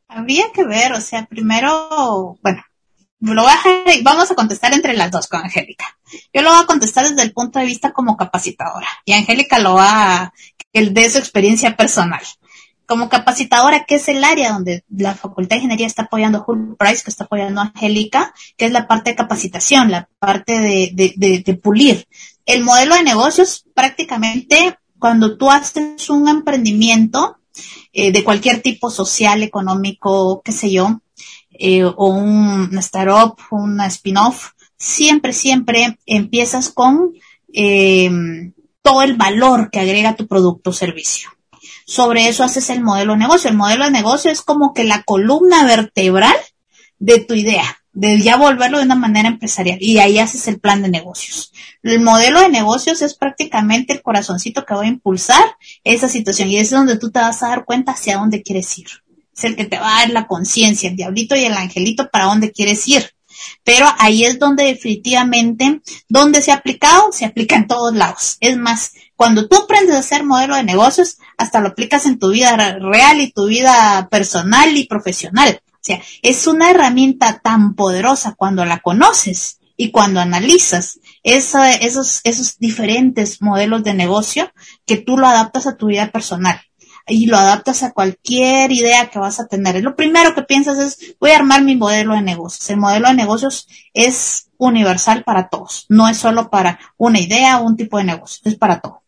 Habría que ver, o sea, primero, bueno, lo voy a vamos a contestar entre las dos con Angélica. Yo lo voy a contestar desde el punto de vista como capacitadora y Angélica lo va a, el de su experiencia personal. Como capacitadora, que es el área donde la Facultad de Ingeniería está apoyando a Hull Price, que está apoyando Angélica, que es la parte de capacitación, la parte de, de, de pulir. El modelo de negocios, prácticamente, cuando tú haces un emprendimiento, eh, de cualquier tipo social, económico, qué sé yo, eh, o un, startup, una spin-off, siempre, siempre empiezas con eh, todo el valor que agrega tu producto o servicio. Sobre eso haces el modelo de negocio. El modelo de negocio es como que la columna vertebral de tu idea, de ya volverlo de una manera empresarial. Y ahí haces el plan de negocios. El modelo de negocios es prácticamente el corazoncito que va a impulsar esa situación y es donde tú te vas a dar cuenta hacia dónde quieres ir es el que te va a dar la conciencia, el diablito y el angelito para dónde quieres ir. Pero ahí es donde definitivamente, donde se ha aplicado, se aplica en todos lados. Es más, cuando tú aprendes a hacer modelo de negocios, hasta lo aplicas en tu vida real y tu vida personal y profesional. O sea, es una herramienta tan poderosa cuando la conoces y cuando analizas esos, esos diferentes modelos de negocio que tú lo adaptas a tu vida personal y lo adaptas a cualquier idea que vas a tener. Lo primero que piensas es, voy a armar mi modelo de negocios. El modelo de negocios es universal para todos, no es solo para una idea o un tipo de negocio, es para todo.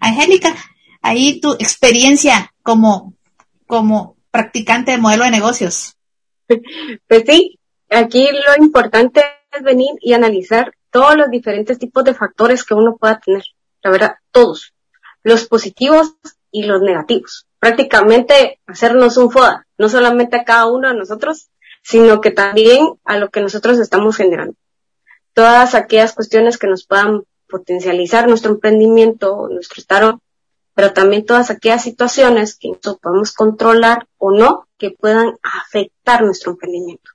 Angélica, ahí tu experiencia como, como practicante de modelo de negocios. Pues sí, aquí lo importante es venir y analizar todos los diferentes tipos de factores que uno pueda tener. La verdad, todos. Los positivos y los negativos. Prácticamente hacernos un FODA, no solamente a cada uno de nosotros, sino que también a lo que nosotros estamos generando. Todas aquellas cuestiones que nos puedan potencializar nuestro emprendimiento, nuestro estado, pero también todas aquellas situaciones que nosotros podemos controlar o no que puedan afectar nuestro emprendimiento.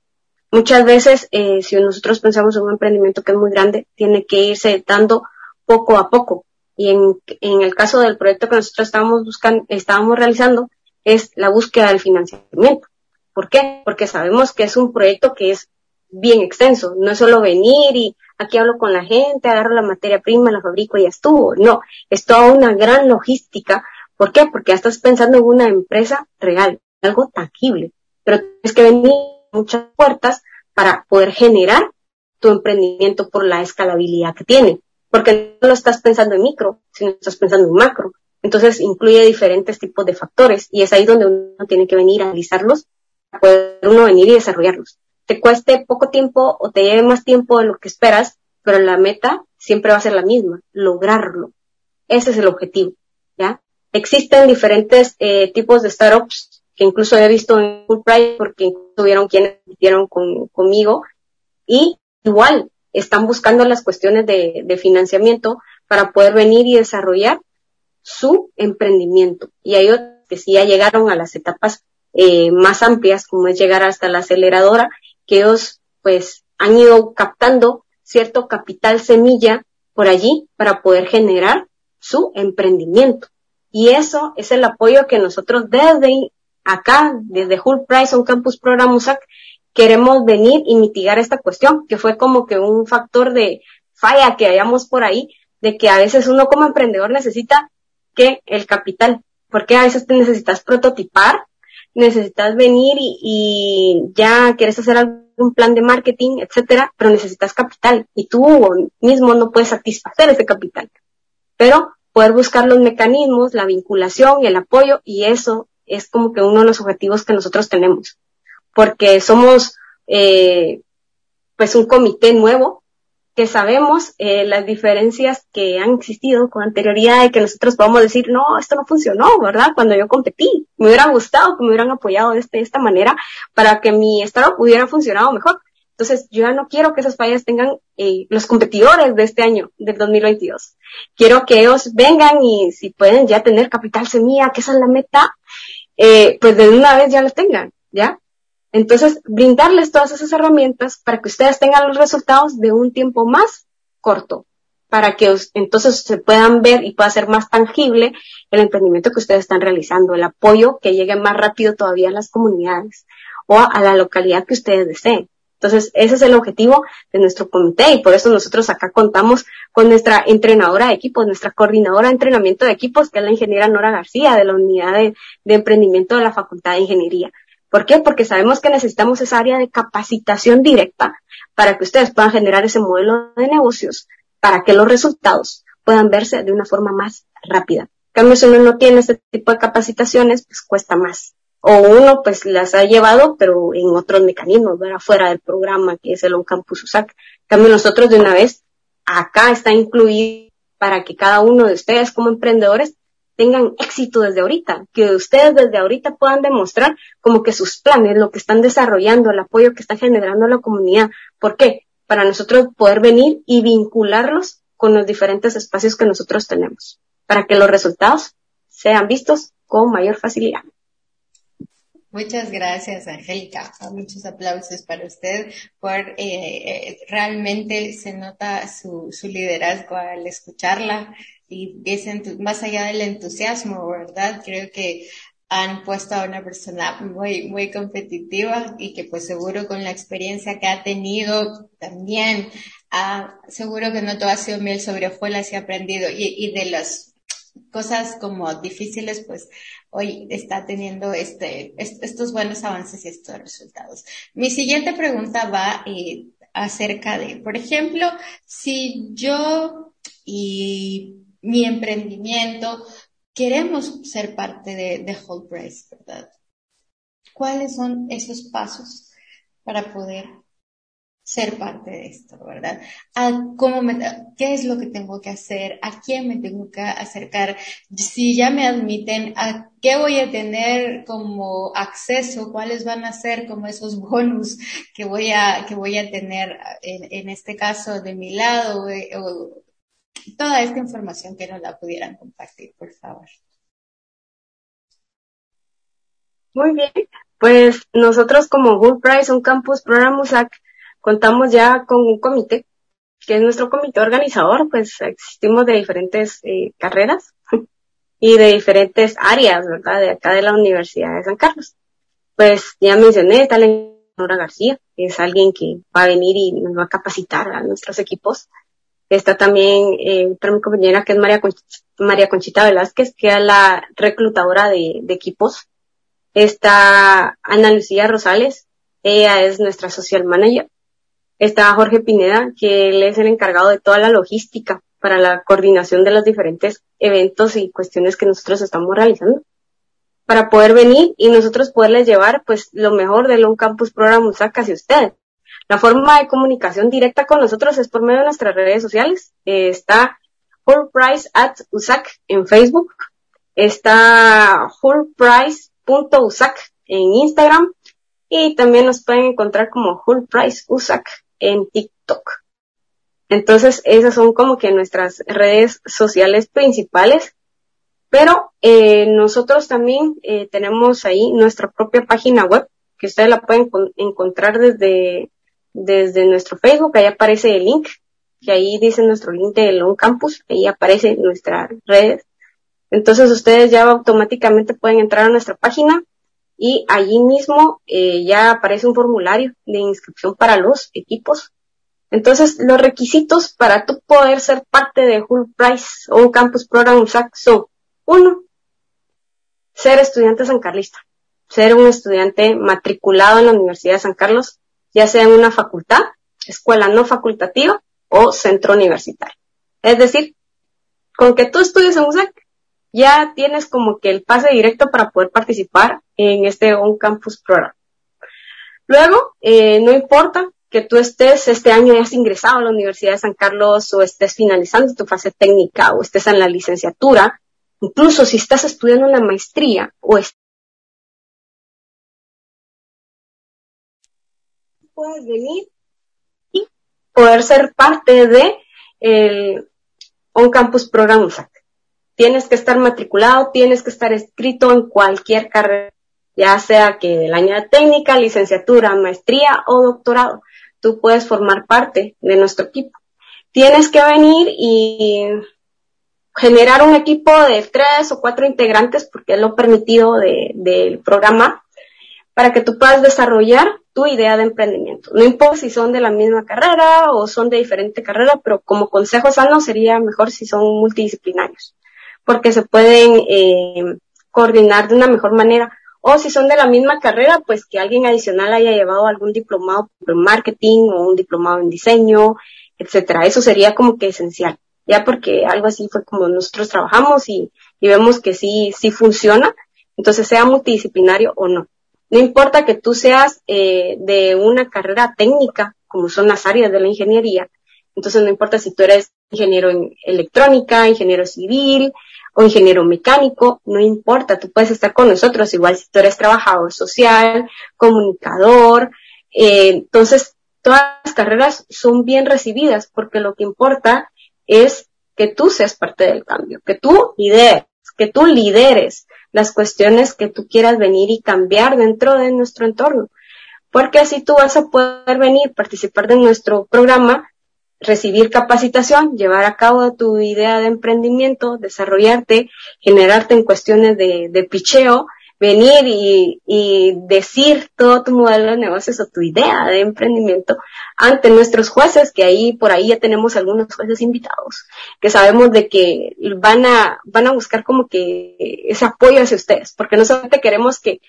Muchas veces, eh, si nosotros pensamos en un emprendimiento que es muy grande, tiene que irse dando poco a poco, y en, en el caso del proyecto que nosotros estábamos buscando, estábamos realizando, es la búsqueda del financiamiento. ¿Por qué? Porque sabemos que es un proyecto que es bien extenso. No es solo venir y aquí hablo con la gente, agarro la materia prima, la fabrico y ya estuvo. No, es toda una gran logística. ¿Por qué? Porque ya estás pensando en una empresa real, algo tangible. Pero tienes que venir muchas puertas para poder generar tu emprendimiento por la escalabilidad que tiene porque no lo estás pensando en micro, sino estás pensando en macro. Entonces incluye diferentes tipos de factores y es ahí donde uno tiene que venir a analizarlos para poder uno venir y desarrollarlos. Te cueste poco tiempo o te lleve más tiempo de lo que esperas, pero la meta siempre va a ser la misma, lograrlo. Ese es el objetivo, ¿ya? Existen diferentes eh, tipos de startups que incluso he visto en Fulbright porque tuvieron quienes con, conmigo y igual están buscando las cuestiones de, financiamiento para poder venir y desarrollar su emprendimiento. Y hay otros que sí ya llegaron a las etapas eh, más amplias, como es llegar hasta la aceleradora, que ellos pues han ido captando cierto capital semilla por allí para poder generar su emprendimiento. Y eso es el apoyo que nosotros desde acá, desde Hull Price on Campus Program USAC, queremos venir y mitigar esta cuestión, que fue como que un factor de falla que hayamos por ahí, de que a veces uno como emprendedor necesita que el capital, porque a veces te necesitas prototipar, necesitas venir y, ya quieres hacer algún plan de marketing, etcétera, pero necesitas capital y tú mismo no puedes satisfacer ese capital. Pero poder buscar los mecanismos, la vinculación, el apoyo y eso es como que uno de los objetivos que nosotros tenemos porque somos eh, pues un comité nuevo que sabemos eh, las diferencias que han existido con anterioridad de que nosotros podamos decir, no, esto no funcionó, ¿verdad? Cuando yo competí, me hubiera gustado que me hubieran apoyado de, este, esta manera para que mi estado hubiera funcionado mejor. Entonces, yo ya no quiero que esas fallas tengan eh, los competidores de este año, del 2022. Quiero que ellos vengan y si pueden ya tener capital semilla, que esa es la meta, eh, pues de una vez ya lo tengan, ¿ya? Entonces, brindarles todas esas herramientas para que ustedes tengan los resultados de un tiempo más corto, para que entonces se puedan ver y pueda ser más tangible el emprendimiento que ustedes están realizando, el apoyo que llegue más rápido todavía a las comunidades o a la localidad que ustedes deseen. Entonces, ese es el objetivo de nuestro comité y por eso nosotros acá contamos con nuestra entrenadora de equipos, nuestra coordinadora de entrenamiento de equipos, que es la ingeniera Nora García de la unidad de, emprendimiento de la Facultad de Ingeniería. ¿Por qué? Porque sabemos que necesitamos esa área de capacitación directa para que ustedes puedan generar ese modelo de negocios, para que los resultados puedan verse de una forma más rápida. En cambio, si uno no tiene este tipo de capacitaciones, pues cuesta más o uno pues las ha llevado, pero en otros mecanismos, ¿verdad? Fuera del programa que es el On Campus USAC. También nosotros de una vez, acá está incluido para que cada uno de ustedes como emprendedores tengan éxito desde ahorita, que ustedes desde ahorita puedan demostrar como que sus planes, lo que están desarrollando, el apoyo que está generando la comunidad. ¿Por qué? Para nosotros poder venir y vincularlos con los diferentes espacios que nosotros tenemos, para que los resultados sean vistos con mayor facilidad. Muchas gracias, Angélica. Muchos aplausos para usted por eh, eh, realmente se nota su, su liderazgo al escucharla y es más allá del entusiasmo, ¿verdad? Creo que han puesto a una persona muy, muy competitiva y que pues seguro con la experiencia que ha tenido también, ah, seguro que no todo ha sido miel sobre hojuelas y aprendido y, y de las cosas como difíciles, pues hoy está teniendo este, estos buenos avances y estos resultados. Mi siguiente pregunta va eh, acerca de, por ejemplo, si yo y mi emprendimiento queremos ser parte de, de Whole Price, ¿verdad? ¿Cuáles son esos pasos para poder ser parte de esto, ¿verdad? cómo me, ¿Qué es lo que tengo que hacer? ¿A quién me tengo que acercar? Si ya me admiten, ¿a qué voy a tener como acceso? ¿Cuáles van a ser como esos bonus que voy a, que voy a tener en, este caso de mi lado? Eh, o, toda esta información que nos la pudieran compartir, por favor. Muy bien, pues nosotros como Good Price, un campus Program USAC, contamos ya con un comité, que es nuestro comité organizador, pues existimos de diferentes eh, carreras y de diferentes áreas, ¿verdad? De acá de la Universidad de San Carlos. Pues ya mencioné, está la Nora García, que es alguien que va a venir y nos va a capacitar a nuestros equipos. Está también eh, otra mi compañera que es María, María Conchita Velázquez, que es la reclutadora de equipos. Está Ana Lucía Rosales, ella es nuestra social manager está Jorge Pineda, que él es el encargado de toda la logística para la coordinación de los diferentes eventos y cuestiones que nosotros estamos realizando para poder venir y nosotros poderles llevar pues lo mejor de un campus program USAC hacia ustedes. La forma de comunicación directa con nosotros es por medio de nuestras redes sociales. está Whole Price at USAC en Facebook. Está wholeprice.usac en Instagram. Y también nos pueden encontrar como Whole en TikTok. Entonces, esas son como que nuestras redes sociales principales. Pero eh, nosotros también eh, tenemos ahí nuestra propia página web, que ustedes la pueden encontrar desde, desde nuestro Facebook. Ahí aparece el link, que ahí dice nuestro link de On Campus. Ahí aparece nuestras redes. Entonces, ustedes ya automáticamente pueden entrar a nuestra página, y allí mismo eh, ya aparece un formulario de inscripción para los equipos. Entonces, los requisitos para tú poder ser parte de Hull Price o un Campus Program USAC son, uno, ser estudiante sancarlista, ser un estudiante matriculado en la Universidad de San Carlos, ya sea en una facultad, escuela no facultativa o centro universitario. Es decir, con que tú estudies en USAC, ya tienes como que el pase directo para poder participar en este on-campus program. Luego, eh, no importa que tú estés este año ya has ingresado a la Universidad de San Carlos o estés finalizando tu fase técnica o estés en la licenciatura, incluso si estás estudiando una maestría o puedes venir y poder ser parte de el On Campus Program. Tienes que estar matriculado, tienes que estar escrito en cualquier carrera, ya sea que del año de técnica, licenciatura, maestría o doctorado. Tú puedes formar parte de nuestro equipo. Tienes que venir y generar un equipo de tres o cuatro integrantes, porque es lo permitido del programa, para que tú puedas desarrollar tu idea de emprendimiento. No importa si son de la misma carrera o son de diferente carrera, pero como consejo sano sería mejor si son multidisciplinarios, porque se pueden eh, coordinar de una mejor manera. O si son de la misma carrera, pues que alguien adicional haya llevado algún diplomado en marketing o un diplomado en diseño, etcétera. Eso sería como que esencial, ya porque algo así fue como nosotros trabajamos y, y vemos que sí, sí funciona, entonces sea multidisciplinario o no. No importa que tú seas eh, de una carrera técnica, como son las áreas de la ingeniería, entonces no importa si tú eres ingeniero en electrónica, ingeniero civil o ingeniero mecánico, no importa, tú puedes estar con nosotros, igual si tú eres trabajador social, comunicador, eh, entonces todas las carreras son bien recibidas porque lo que importa es que tú seas parte del cambio, que tú lideres, que tú lideres, las cuestiones que tú quieras venir y cambiar dentro de nuestro entorno. Porque así tú vas a poder venir, participar de nuestro programa, recibir capacitación, llevar a cabo tu idea de emprendimiento, desarrollarte, generarte en cuestiones de, de picheo venir y, y, decir todo tu modelo de negocios o tu idea de emprendimiento ante nuestros jueces, que ahí por ahí ya tenemos algunos jueces invitados, que sabemos de que van a, van a buscar como que ese apoyo hacia ustedes, porque no solamente queremos que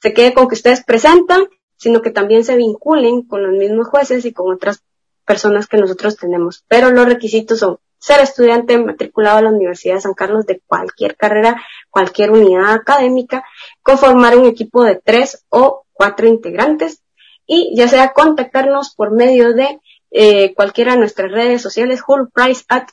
se quede con que ustedes presentan, sino que también se vinculen con los mismos jueces y con otras personas que nosotros tenemos. Pero los requisitos son ser estudiante matriculado a la Universidad de San Carlos de cualquier carrera, cualquier unidad académica, conformar un equipo de tres o cuatro integrantes y ya sea contactarnos por medio de eh, cualquiera de nuestras redes sociales, Hull Price at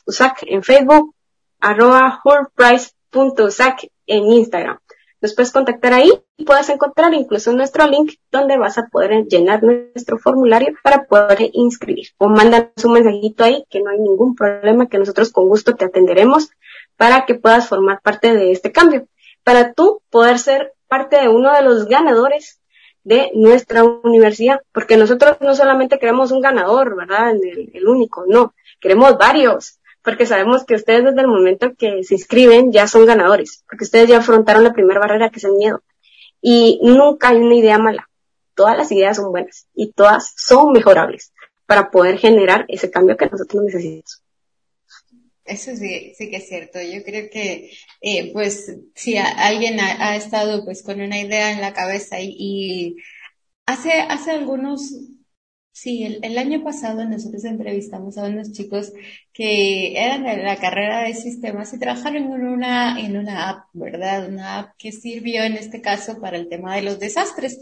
en Facebook, arroba hullprice.usac en Instagram. Nos puedes contactar ahí y puedes encontrar incluso nuestro link donde vas a poder llenar nuestro formulario para poder inscribir. O mándanos un mensajito ahí que no hay ningún problema, que nosotros con gusto te atenderemos para que puedas formar parte de este cambio. Para tú poder ser parte de uno de los ganadores de nuestra universidad, porque nosotros no solamente queremos un ganador, ¿verdad? El, el único, no, queremos varios porque sabemos que ustedes desde el momento que se inscriben ya son ganadores, porque ustedes ya afrontaron la primera barrera que es el miedo. Y nunca hay una idea mala. Todas las ideas son buenas y todas son mejorables para poder generar ese cambio que nosotros necesitamos. Eso sí, sí que es cierto. Yo creo que, eh, pues, si alguien ha, estado pues con una idea en la cabeza y, y hace, hace algunos Sí, el, año pasado nosotros entrevistamos a unos chicos que eran de la carrera de sistemas y trabajaron en una, en una app, ¿verdad? Una app que sirvió en este caso para el tema de los desastres.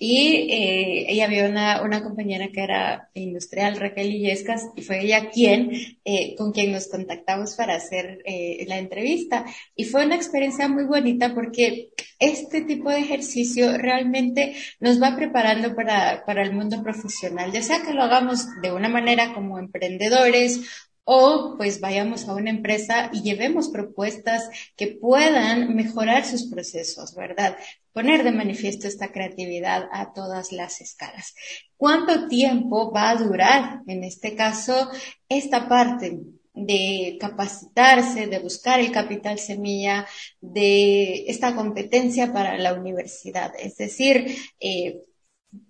Y eh, ella vio una, una compañera que era industrial, Raquel Illescas, y fue ella quien, eh, con quien nos contactamos para hacer eh, la entrevista. Y fue una experiencia muy bonita porque este tipo de ejercicio realmente nos va preparando para, para el mundo profesional, ya sea que lo hagamos de una manera como emprendedores o pues vayamos a una empresa y llevemos propuestas que puedan mejorar sus procesos, ¿verdad? Poner de manifiesto esta creatividad a todas las escalas. ¿Cuánto tiempo va a durar, en este caso, esta parte? de capacitarse, de buscar el capital semilla, de esta competencia para la universidad. Es decir, eh,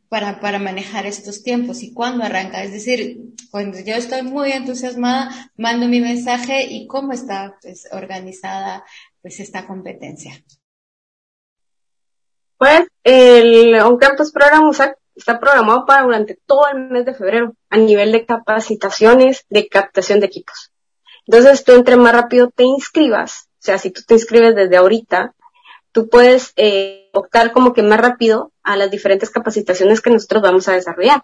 para, para manejar estos tiempos y cuándo arranca. Es decir, cuando yo estoy muy entusiasmada, mando mi mensaje y cómo está pues, organizada pues esta competencia. Pues el On Campus Program está programado para durante todo el mes de febrero a nivel de capacitaciones de captación de equipos. Entonces tú entre más rápido te inscribas, o sea, si tú te inscribes desde ahorita, tú puedes eh, optar como que más rápido a las diferentes capacitaciones que nosotros vamos a desarrollar.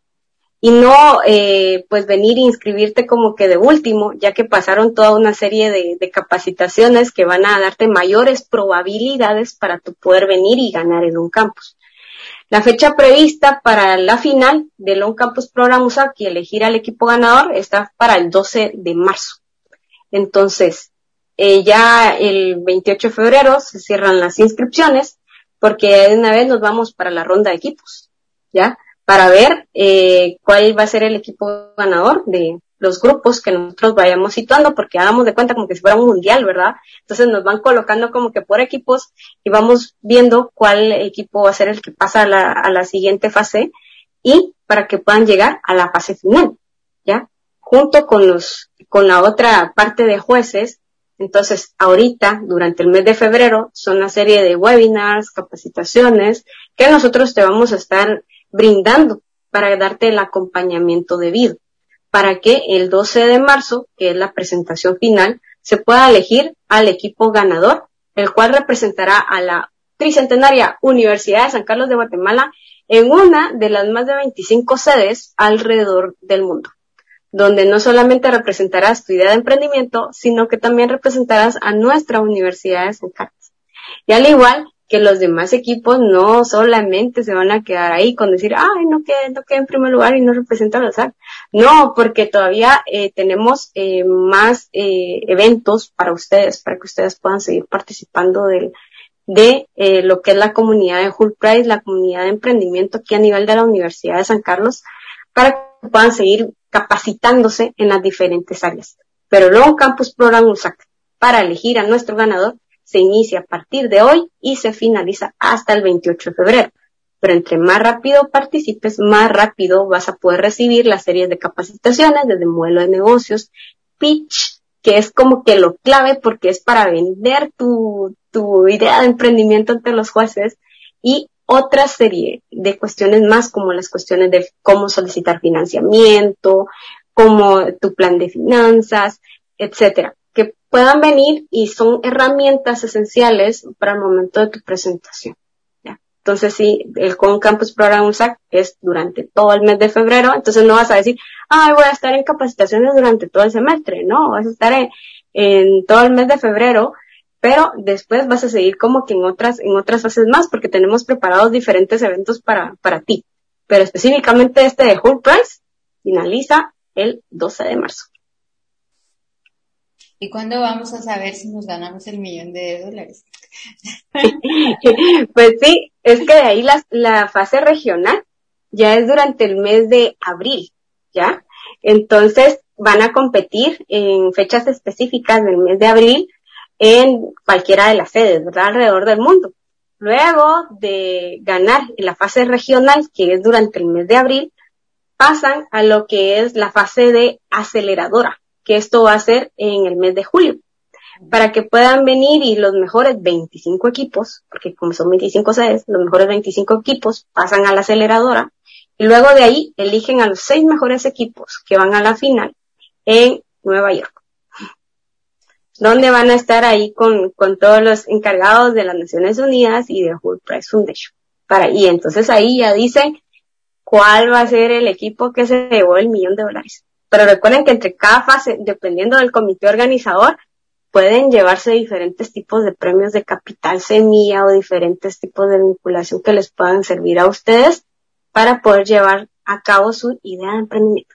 Y no, eh, pues venir e inscribirte como que de último, ya que pasaron toda una serie de, de, capacitaciones que van a darte mayores probabilidades para tu poder venir y ganar en un campus. La fecha prevista para la final del On Campus Program USAC y elegir al equipo ganador está para el 12 de marzo. Entonces, eh, ya el 28 de febrero se cierran las inscripciones porque de una vez nos vamos para la ronda de equipos, ¿ya? Para ver eh, cuál va a ser el equipo ganador de los grupos que nosotros vayamos situando, porque hagamos de cuenta como que si fuera un mundial, ¿verdad? Entonces nos van colocando como que por equipos y vamos viendo cuál equipo va a ser el que pasa a la, a la siguiente fase y para que puedan llegar a la fase final, ¿ya? Junto con los, con la otra parte de jueces entonces, ahorita, durante el mes de febrero, son una serie de webinars, capacitaciones que nosotros te vamos a estar brindando para darte el acompañamiento debido, para que el 12 de marzo, que es la presentación final, se pueda elegir al equipo ganador, el cual representará a la tricentenaria Universidad de San Carlos de Guatemala en una de las más de 25 sedes alrededor del mundo donde no solamente representarás tu idea de emprendimiento, sino que también representarás a nuestra Universidad de San Carlos. Y al igual que los demás equipos no solamente se van a quedar ahí con decir, ay, no quede, no quede en primer lugar y no representa a los SAC. No, porque todavía eh, tenemos eh, más eh, eventos para ustedes, para que ustedes puedan seguir participando del, de eh, lo que es la comunidad de Hull Price, la comunidad de emprendimiento aquí a nivel de la Universidad de San Carlos, para que puedan seguir capacitándose en las diferentes áreas. Pero luego Campus Program USAC para elegir a nuestro ganador se inicia a partir de hoy y se finaliza hasta el 28 de febrero. Pero entre más rápido participes, más rápido vas a poder recibir las series de capacitaciones desde modelo de negocios, pitch, que es como que lo clave porque es para vender tu, tu idea de emprendimiento ante los jueces y otra serie de cuestiones más como las cuestiones de cómo solicitar financiamiento, como tu plan de finanzas, etcétera, que puedan venir y son herramientas esenciales para el momento de tu presentación. Entonces, sí, el Con Campus Program USAC es durante todo el mes de febrero, entonces no vas a decir, ay, voy a estar en capacitaciones durante todo el semestre, no, vas a estar en todo el mes de febrero pero después vas a seguir como que en otras, en otras fases más, porque tenemos preparados diferentes eventos para, para ti. Pero específicamente este de Whole Price finaliza el 12 de marzo. ¿Y cuándo vamos a saber si nos ganamos el millón de dólares? pues sí, es que de ahí la, la fase regional ya es durante el mes de abril, ¿ya? Entonces van a competir en fechas específicas del mes de abril en cualquiera de las sedes, ¿verdad? Alrededor del mundo. Luego de ganar en la fase regional, que es durante el mes de abril, pasan a lo que es la fase de aceleradora, que esto va a ser en el mes de julio, para que puedan venir y los mejores 25 equipos, porque como son 25 sedes, los mejores 25 equipos pasan a la aceleradora y luego de ahí eligen a los seis mejores equipos que van a la final en Nueva York donde van a estar ahí con, con todos los encargados de las Naciones Unidas y de Whole Price Foundation. Para, y entonces ahí ya dicen cuál va a ser el equipo que se llevó el millón de dólares. Pero recuerden que entre cada fase, dependiendo del comité organizador, pueden llevarse diferentes tipos de premios de capital semilla o diferentes tipos de vinculación que les puedan servir a ustedes para poder llevar a cabo su idea de emprendimiento.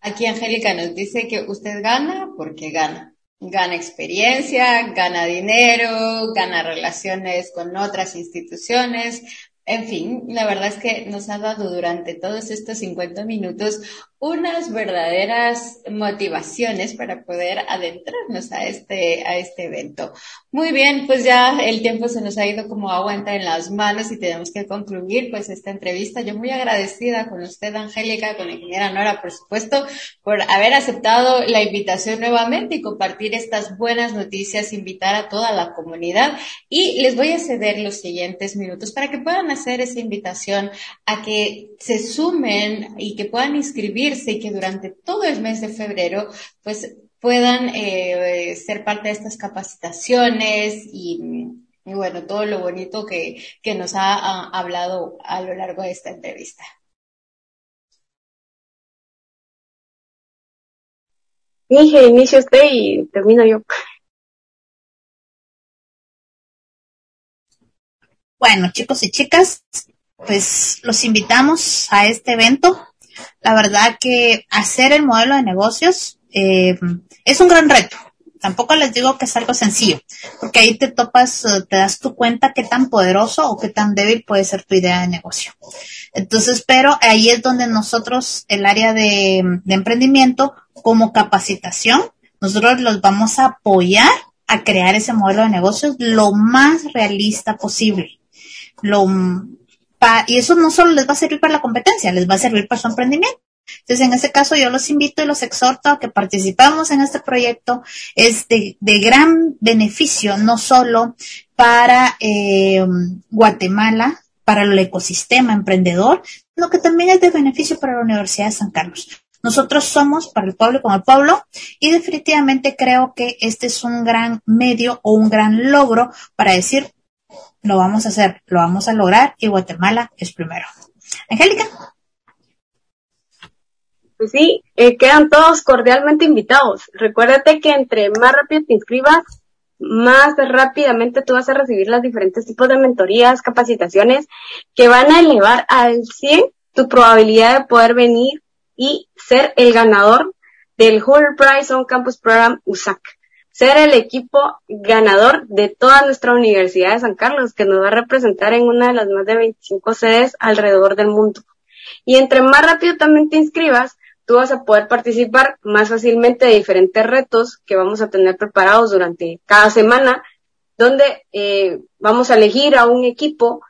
Aquí Angélica nos dice que usted gana porque gana. Gana experiencia, gana dinero, gana relaciones con otras instituciones, en fin, la verdad es que nos ha dado durante todos estos 50 minutos unas verdaderas motivaciones para poder adentrarnos a este, a este evento. Muy bien, pues ya el tiempo se nos ha ido como aguanta en las manos y tenemos que concluir pues esta entrevista. Yo muy agradecida con usted, Angélica, con la ingeniera Nora, por supuesto, por haber aceptado la invitación nuevamente y compartir estas buenas noticias, invitar a toda la comunidad y les voy a ceder los siguientes minutos para que puedan hacer esa invitación a que se sumen y que puedan inscribirse y que durante todo el mes de febrero pues puedan eh, ser parte de estas capacitaciones y, bueno, todo lo bonito que, que nos ha, ha hablado a lo largo de esta entrevista. Dije, inicio usted y termino yo. Bueno, chicos y chicas, pues los invitamos a este evento. La verdad que hacer el modelo de negocios eh, es un gran reto. tampoco les digo que es algo sencillo, porque ahí te topas, eh, te das tu cuenta qué tan poderoso o qué tan débil puede ser tu idea de negocio. Entonces, pero ahí es donde nosotros, el área de, de emprendimiento, como capacitación, nosotros los vamos a apoyar a crear ese modelo de negocios lo más realista posible. Lo, y eso no solo les va a servir para la competencia, les va a servir para su emprendimiento. Entonces, en este caso, yo los invito y los exhorto a que participamos en este proyecto. Es de, gran beneficio, no solo para eh, Guatemala, para el ecosistema emprendedor, sino que también es de beneficio para la Universidad de San Carlos. Nosotros somos para el pueblo como el pueblo y definitivamente creo que este es un gran medio o un gran logro para decir, lo vamos a hacer, lo vamos a lograr y Guatemala es primero. Angélica. Pues sí, eh, quedan todos cordialmente invitados. Recuérdate que entre más rápido te inscribas, más rápidamente tú vas a recibir los diferentes tipos de mentorías, capacitaciones que van a elevar al 100 tu probabilidad de poder venir y ser el ganador del Whole Prize on Campus Program USAC. Ser el equipo ganador de toda nuestra Universidad de San Carlos, que nos va a representar en una de las más de 25 sedes alrededor del mundo. Y entre más rápido también te inscribas, tú vas a poder participar más fácilmente de diferentes retos que vamos a tener preparados durante cada semana, donde eh, vamos a elegir a un equipo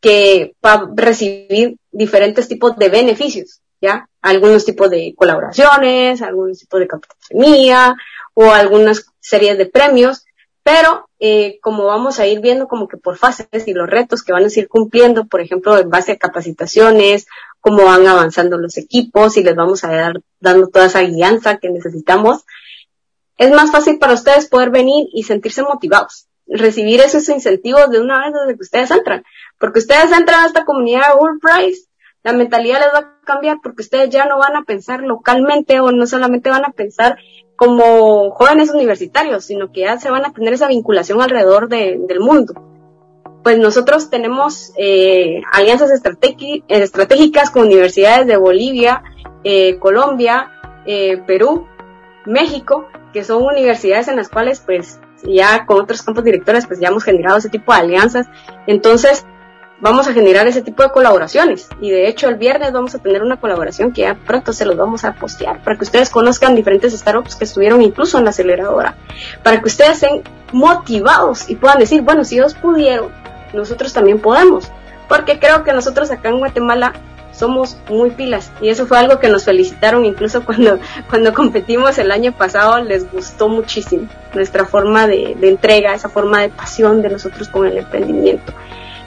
que va a recibir diferentes tipos de beneficios. ¿ya? Algunos tipos de colaboraciones, algunos tipos de capitanía o algunas series de premios, pero eh, como vamos a ir viendo como que por fases y los retos que van a ir cumpliendo, por ejemplo, en base a capacitaciones, cómo van avanzando los equipos y les vamos a dar dando toda esa guianza que necesitamos, es más fácil para ustedes poder venir y sentirse motivados, recibir esos incentivos de una vez desde que ustedes entran, porque ustedes entran a esta comunidad de World Price la mentalidad les va a cambiar porque ustedes ya no van a pensar localmente o no solamente van a pensar como jóvenes universitarios, sino que ya se van a tener esa vinculación alrededor del mundo. Pues nosotros tenemos eh, alianzas estratégicas con universidades de Bolivia, eh, Colombia, eh, Perú, México, que son universidades en las cuales pues ya con otros campos directores pues ya hemos generado ese tipo de alianzas. Entonces, vamos a generar ese tipo de colaboraciones. Y de hecho el viernes vamos a tener una colaboración que ya pronto se los vamos a postear para que ustedes conozcan diferentes startups que estuvieron incluso en la aceleradora, para que ustedes estén motivados y puedan decir, bueno, si ellos pudieron, nosotros también podemos. Porque creo que nosotros acá en Guatemala somos muy pilas y eso fue algo que nos felicitaron incluso cuando, cuando competimos el año pasado les gustó muchísimo nuestra forma de, de entrega, esa forma de pasión de nosotros con el emprendimiento.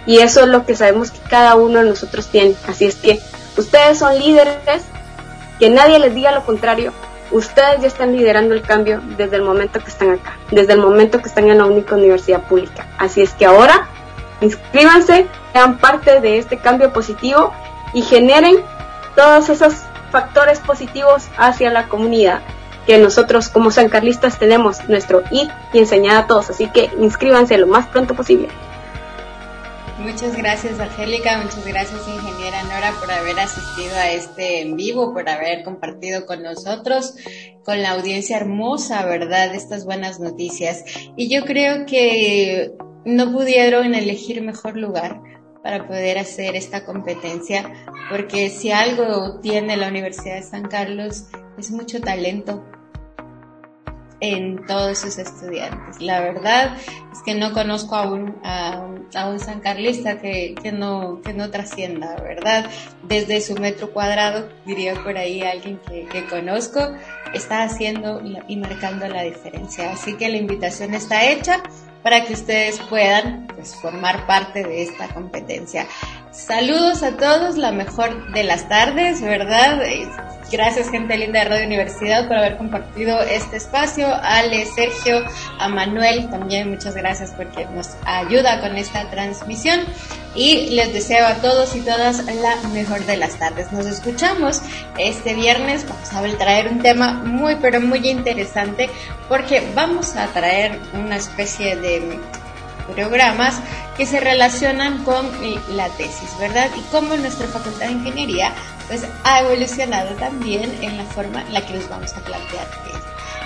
Y eso es lo que sabemos que cada uno de nosotros tiene. Así es que ustedes son líderes, que nadie les diga lo contrario. Ustedes ya están liderando el cambio desde el momento que están acá, desde el momento que están en la única universidad pública. Así es que ahora inscríbanse, sean parte de este cambio positivo y generen todos esos factores positivos hacia la comunidad que nosotros como sancarlistas tenemos nuestro ir y enseñar a todos. Así que inscríbanse lo más pronto posible. Muchas gracias, Angélica. Muchas gracias, ingeniera Nora, por haber asistido a este en vivo, por haber compartido con nosotros, con la audiencia hermosa, ¿verdad? Estas buenas noticias. Y yo creo que no pudieron elegir mejor lugar para poder hacer esta competencia, porque si algo tiene la Universidad de San Carlos es mucho talento en todos sus estudiantes. La verdad es que no conozco a un, a, un San Carlista que, que, no, que no trascienda, ¿verdad? Desde su metro cuadrado, diría por ahí alguien que, que conozco, está haciendo y marcando la diferencia. Así que la invitación está hecha para que ustedes puedan pues, formar parte de esta competencia. Saludos a todos, la mejor de las tardes, ¿verdad? Gracias gente linda de Radio Universidad por haber compartido este espacio. Ale, Sergio, a Manuel también muchas gracias porque nos ayuda con esta transmisión. Y les deseo a todos y todas la mejor de las tardes. Nos escuchamos este viernes. Vamos a traer un tema muy pero muy interesante porque vamos a traer una especie de programas que se relacionan con la tesis, ¿verdad? Y cómo nuestra Facultad de Ingeniería pues ha evolucionado también en la forma en la que nos vamos a plantear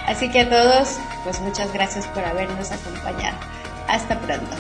Así que a todos, pues muchas gracias por habernos acompañado. Hasta pronto.